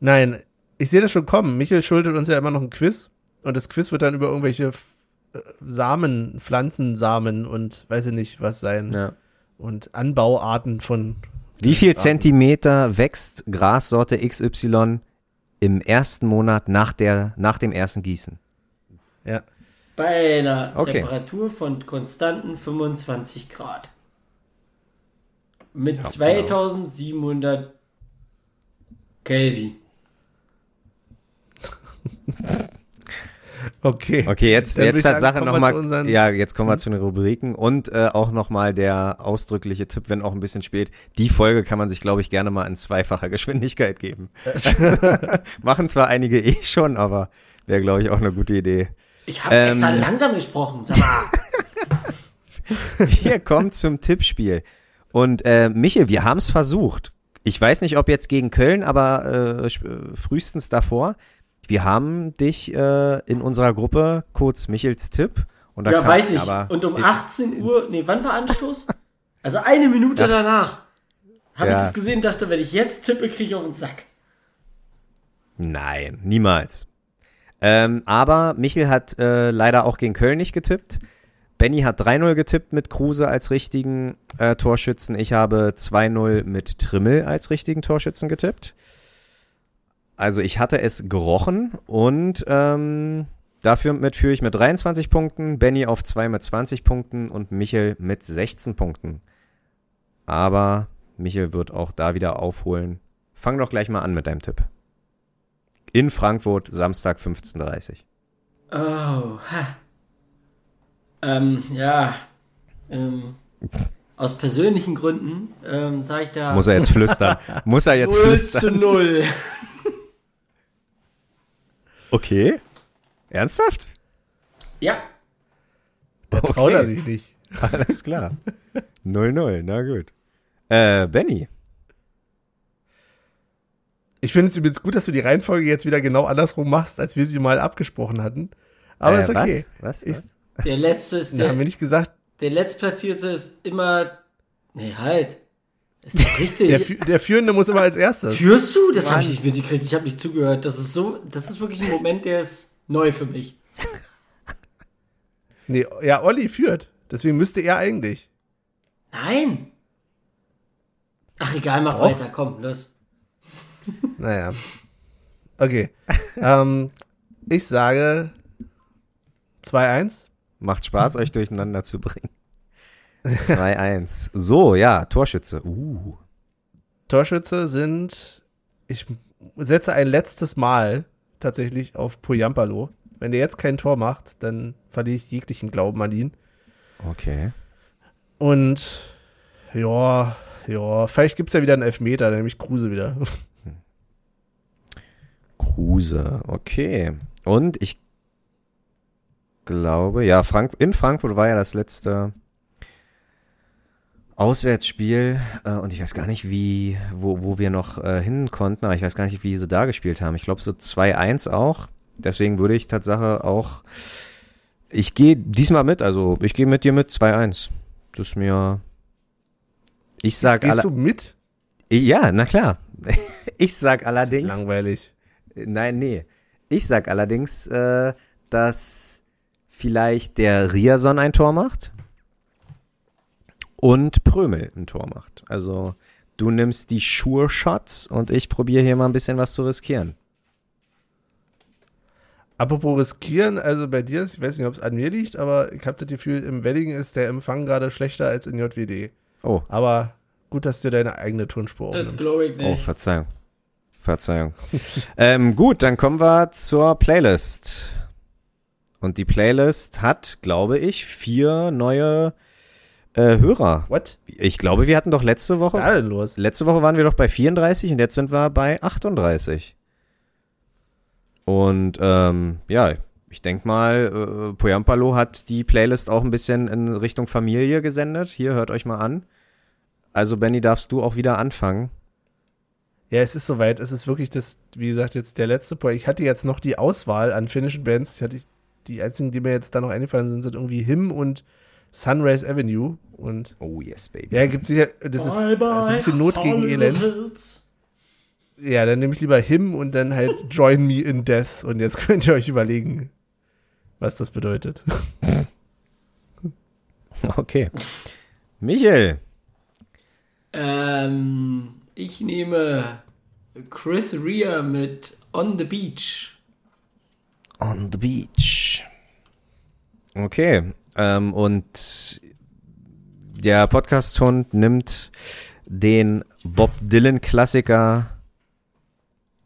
Nein, ich sehe das schon kommen. Michael schuldet uns ja immer noch ein Quiz. Und das Quiz wird dann über irgendwelche äh, Samen, Pflanzensamen und weiß ich nicht was sein. Ja. Und Anbauarten von. Wie viel Zentimeter wächst Grassorte XY im ersten Monat nach, der, nach dem ersten Gießen? Ja. Bei einer Okay. Temperatur von konstanten 25 Grad. Mit Ja, 2700 Kelvin. Okay. Okay, jetzt, Dann jetzt hat sagen, Sache kommen wir nochmal. Ja, jetzt kommen wir zu den Rubriken und äh, auch nochmal der ausdrückliche Tipp, wenn auch ein bisschen spät. Die Folge kann man sich, glaube ich, gerne mal in zweifacher Geschwindigkeit geben. Machen zwar einige eh schon, aber wäre, glaube ich, auch eine gute Idee. Ich habe Ähm. extra langsam gesprochen, sag mal. Wir kommen zum Tippspiel. Und äh, Michel, wir haben es versucht. Ich weiß nicht, ob jetzt gegen Köln, aber äh, frühestens davor. Wir haben dich äh, in unserer Gruppe kurz Michels Tipp. Und da ja, weiß ich. Aber Und um 18 Uhr, nee, wann war Anstoß? Also eine Minute Ja. danach habe Ja. ich das gesehen, dachte, wenn ich jetzt tippe, kriege ich auf den Sack. Nein, niemals. Ähm, aber Michel hat äh, leider auch gegen Köln nicht getippt. Benny hat 3-0 getippt mit Kruse als richtigen äh, Torschützen. Ich habe 2-0 mit Trimmel als richtigen Torschützen getippt. Also ich hatte es gerochen und ähm, dafür mit führe ich mit 23 Punkten, Benny auf 2 mit 20 Punkten und Michel mit 16 Punkten. Aber Michel wird auch da wieder aufholen. Fang doch gleich mal an mit deinem Tipp. In Frankfurt, Samstag 15.30 Oh, ha. Ähm, ja. Ähm, aus persönlichen Gründen ähm, sage ich da Muss er jetzt flüstern. Muss er jetzt 0 flüstern. zu 0. Okay. Ernsthaft? Ja. Da Okay. traut er sich nicht. Alles klar. 0-0, na gut. Äh, Benny. Ich finde es übrigens gut, dass du die Reihenfolge jetzt wieder genau andersrum machst, als wir sie mal abgesprochen hatten. Aber äh, ist okay. Was? Was? Ich? Der letzte ist da haben der, wir nicht gesagt, der letztplatzierte ist immer. Nee, halt. Ist doch richtig. der, der Führende muss immer als erstes. Führst du? Das habe ich nicht mitgekriegt. Ich habe nicht zugehört. Das ist so, das ist wirklich ein Moment, der ist neu für mich. Nee, ja, Olli führt. Deswegen müsste er eigentlich. Nein. Ach egal, mach Doch. weiter. Komm, los. Naja. Okay. ähm, ich sage 2-1. Macht Spaß, euch durcheinander zu bringen. 2-1. So, ja, Torschütze. Uh. Torschütze sind, ich setze ein letztes Mal tatsächlich auf Poyampalo. Wenn der jetzt kein Tor macht, dann verliere ich jeglichen Glauben an ihn. Okay. Und ja, ja, vielleicht gibt's ja wieder einen Elfmeter, nämlich Kruse wieder. Kruse, okay. Und ich glaube, ja, Frank in Frankfurt war ja das letzte Auswärtsspiel äh, und ich weiß gar nicht, wie, wo, wo wir noch äh, hin konnten, aber ich weiß gar nicht, wie sie da gespielt haben. Ich glaube so 2-1 auch. Deswegen würde ich Tatsache auch, ich gehe diesmal mit, also ich gehe mit dir mit 2-1. Das ist mir, ich sag Gehst alle, du mit? ja, na klar. Ich sag Das ist allerdings, langweilig. Nein, nee. Ich sag allerdings, äh, dass vielleicht der Riason ein Tor macht und Prömel ein Tor macht. Also du nimmst die Sure Shots und ich probiere hier mal ein bisschen was zu riskieren. Apropos riskieren, also bei dir, ich weiß nicht, ob es an mir liegt, aber ich habe das Gefühl, im Wedding ist der Empfang gerade schlechter als in JWD. Oh, Aber gut, dass du deine eigene Tonspur Das aufnimmst. glaube ich oh, nicht. Verzeihung. Verzeihung. ähm, gut, dann kommen wir zur Playlist. Und die Playlist hat, glaube ich, vier neue äh, Hörer. What? Ich glaube, wir hatten doch letzte Was Woche da denn los? Letzte Woche waren wir doch bei 34 und jetzt sind wir bei 38. Und ähm, ja, ich denk mal, äh, Poyampalo hat die Playlist auch ein bisschen in Richtung Familie gesendet. Hier, hört euch mal an. Also, Benny, darfst du auch wieder anfangen. Ja, es ist soweit. Es ist wirklich das, wie gesagt, jetzt der letzte Point. Ich hatte jetzt noch die Auswahl an finnischen Bands. Ich hatte die einzigen, die mir jetzt da noch eingefallen sind, sind irgendwie Him und Sunrise Avenue. Und Oh, yes, baby. ja, gibt sicher, das ist also ein bisschen Not gegen Elend. Ja, dann nehme ich lieber Him und dann halt Join Me in Death. Und jetzt könnt ihr euch überlegen, was das bedeutet. Okay. Michael. Ähm, ich nehme Chris Rea mit On the Beach. On the beach. Okay. Ähm, und der Podcast-Hund nimmt den Bob Dylan-Klassiker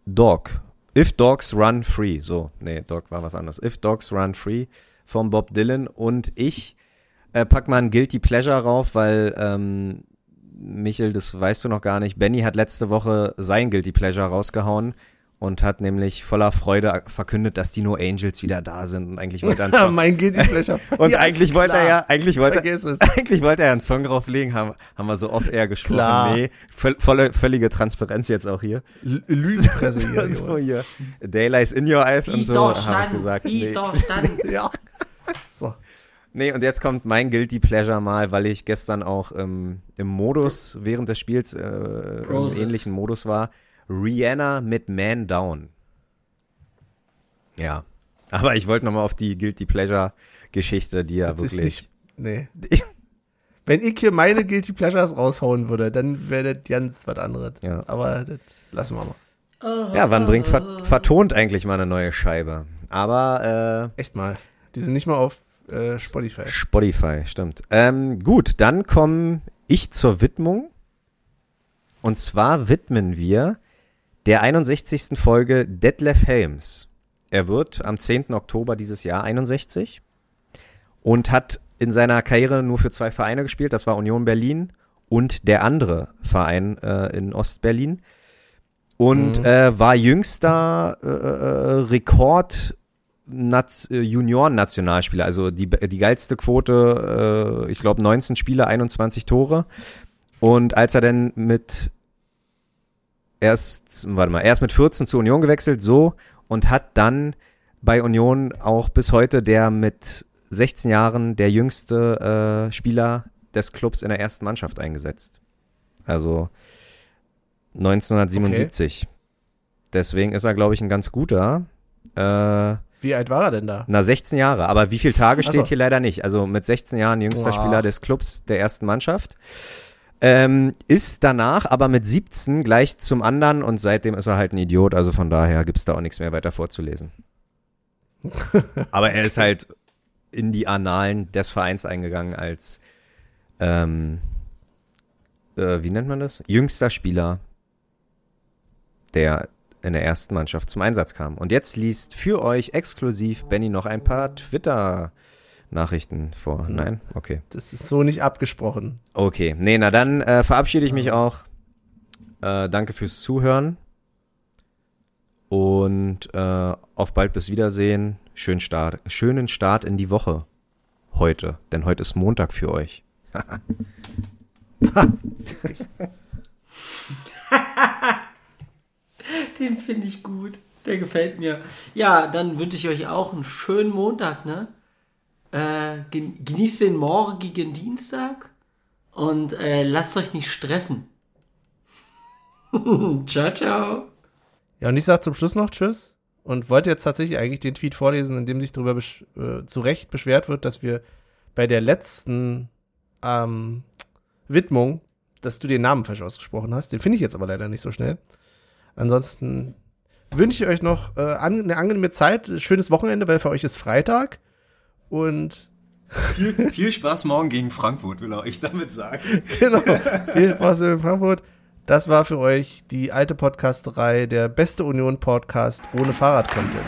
Dog. If Dogs Run Free. So, nee, Dog war was anderes. If Dogs Run Free vom Bob Dylan. Und ich äh, pack mal ein Guilty Pleasure rauf, weil, ähm, Michel, das weißt du noch gar nicht. Benny hat letzte Woche sein Guilty Pleasure rausgehauen und hat nämlich voller Freude verkündet, dass die No Angels wieder da sind und eigentlich wollte er einen Song, mein Guilty Pleasure. und Ja, eigentlich wollte er ja, eigentlich wollte, eigentlich wollte er einen Song drauflegen, haben, haben wir so off-air gesprochen. Klar. Nee, voll, volle, völlige Transparenz jetzt auch hier. L- Lügenpresse so, hier. so Junge. hier. Daylights in your eyes und so, habe ich gesagt. Nee. Widerstand. Ja. So. Nee, und jetzt kommt mein Guilty Pleasure mal, weil ich gestern auch ähm, im Modus, während des Spiels, äh, im ähnlichen Modus war. Rihanna mit Man Down. Ja. Aber ich wollte nochmal auf die Guilty Pleasure Geschichte, die ja Das wirklich. nicht, nee. Wenn ich hier meine Guilty Pleasures raushauen würde, dann wäre das ganz was anderes. Ja. Aber das lassen wir mal. Ja, wann bringt ver vertont eigentlich mal eine neue Scheibe? Aber Echt mal. Die sind nicht mal auf äh, Spotify. Spotify, stimmt. Ähm, gut, dann komme ich zur Widmung. Und zwar widmen wir der 61. Folge Detlef Helms. Er wird am 10. Oktober dieses Jahr 61 und hat in seiner Karriere nur für zwei Vereine gespielt. Das war Union Berlin und der andere Verein äh, in Ostberlin. und Mhm. äh, war jüngster äh, äh, Rekord Junioren-Nationalspieler, also die, die geilste Quote, äh, ich glaube 19 Spiele, 21 Tore. Und als er dann mit erst, warte mal, erst mit 14 zur Union gewechselt, so, und hat dann bei Union auch bis heute der mit 16 Jahren der jüngste äh, Spieler des Clubs in der ersten Mannschaft eingesetzt. Also 1977. Deswegen ist er, glaube ich, ein ganz guter. Äh, Wie alt war er denn da? na, 16 Jahre. Aber wie viele Tage Ach so. steht hier leider nicht. Also mit 16 Jahren jüngster Boah. Spieler des Clubs der ersten Mannschaft. Ähm, ist danach aber mit 17 gleich zum anderen und seitdem ist er halt ein Idiot. Also von daher gibt's da auch nichts mehr weiter vorzulesen. aber er ist halt in die Annalen des Vereins eingegangen als, ähm, äh, wie nennt man das? Jüngster Spieler, der in der ersten Mannschaft zum Einsatz kam. Und jetzt liest für euch exklusiv Benny noch ein paar Twitter-Nachrichten vor. Nein? Okay. Das ist so nicht abgesprochen. Okay. Nee, na dann äh, verabschiede ich mich auch. Äh, danke fürs Zuhören. Und äh, auf bald bis Wiedersehen. Schönen Start, schönen Start in die Woche heute. Denn heute ist Montag für euch. Den finde ich gut. Der gefällt mir. Ja, dann wünsche ich euch auch einen schönen Montag, ne? Äh, gen- genießt den morgigen Dienstag und äh, lasst euch nicht stressen. ciao, ciao. Ja, und ich sage zum Schluss noch Tschüss und wollte jetzt tatsächlich eigentlich den Tweet vorlesen, in dem sich darüber besch äh, zu Recht beschwert wird, dass wir bei der letzten ähm, Widmung, dass du den Namen falsch ausgesprochen hast. Den finde ich jetzt aber leider nicht so schnell. Ansonsten wünsche ich euch noch äh, an, eine angenehme Zeit, schönes Wochenende, weil für euch ist Freitag. Und Viel, viel Spaß morgen gegen Frankfurt, will er euch damit sagen. genau, viel Spaß in Frankfurt. Das war für euch die alte Podcasterei, der beste Union-Podcast ohne Fahrrad-Content.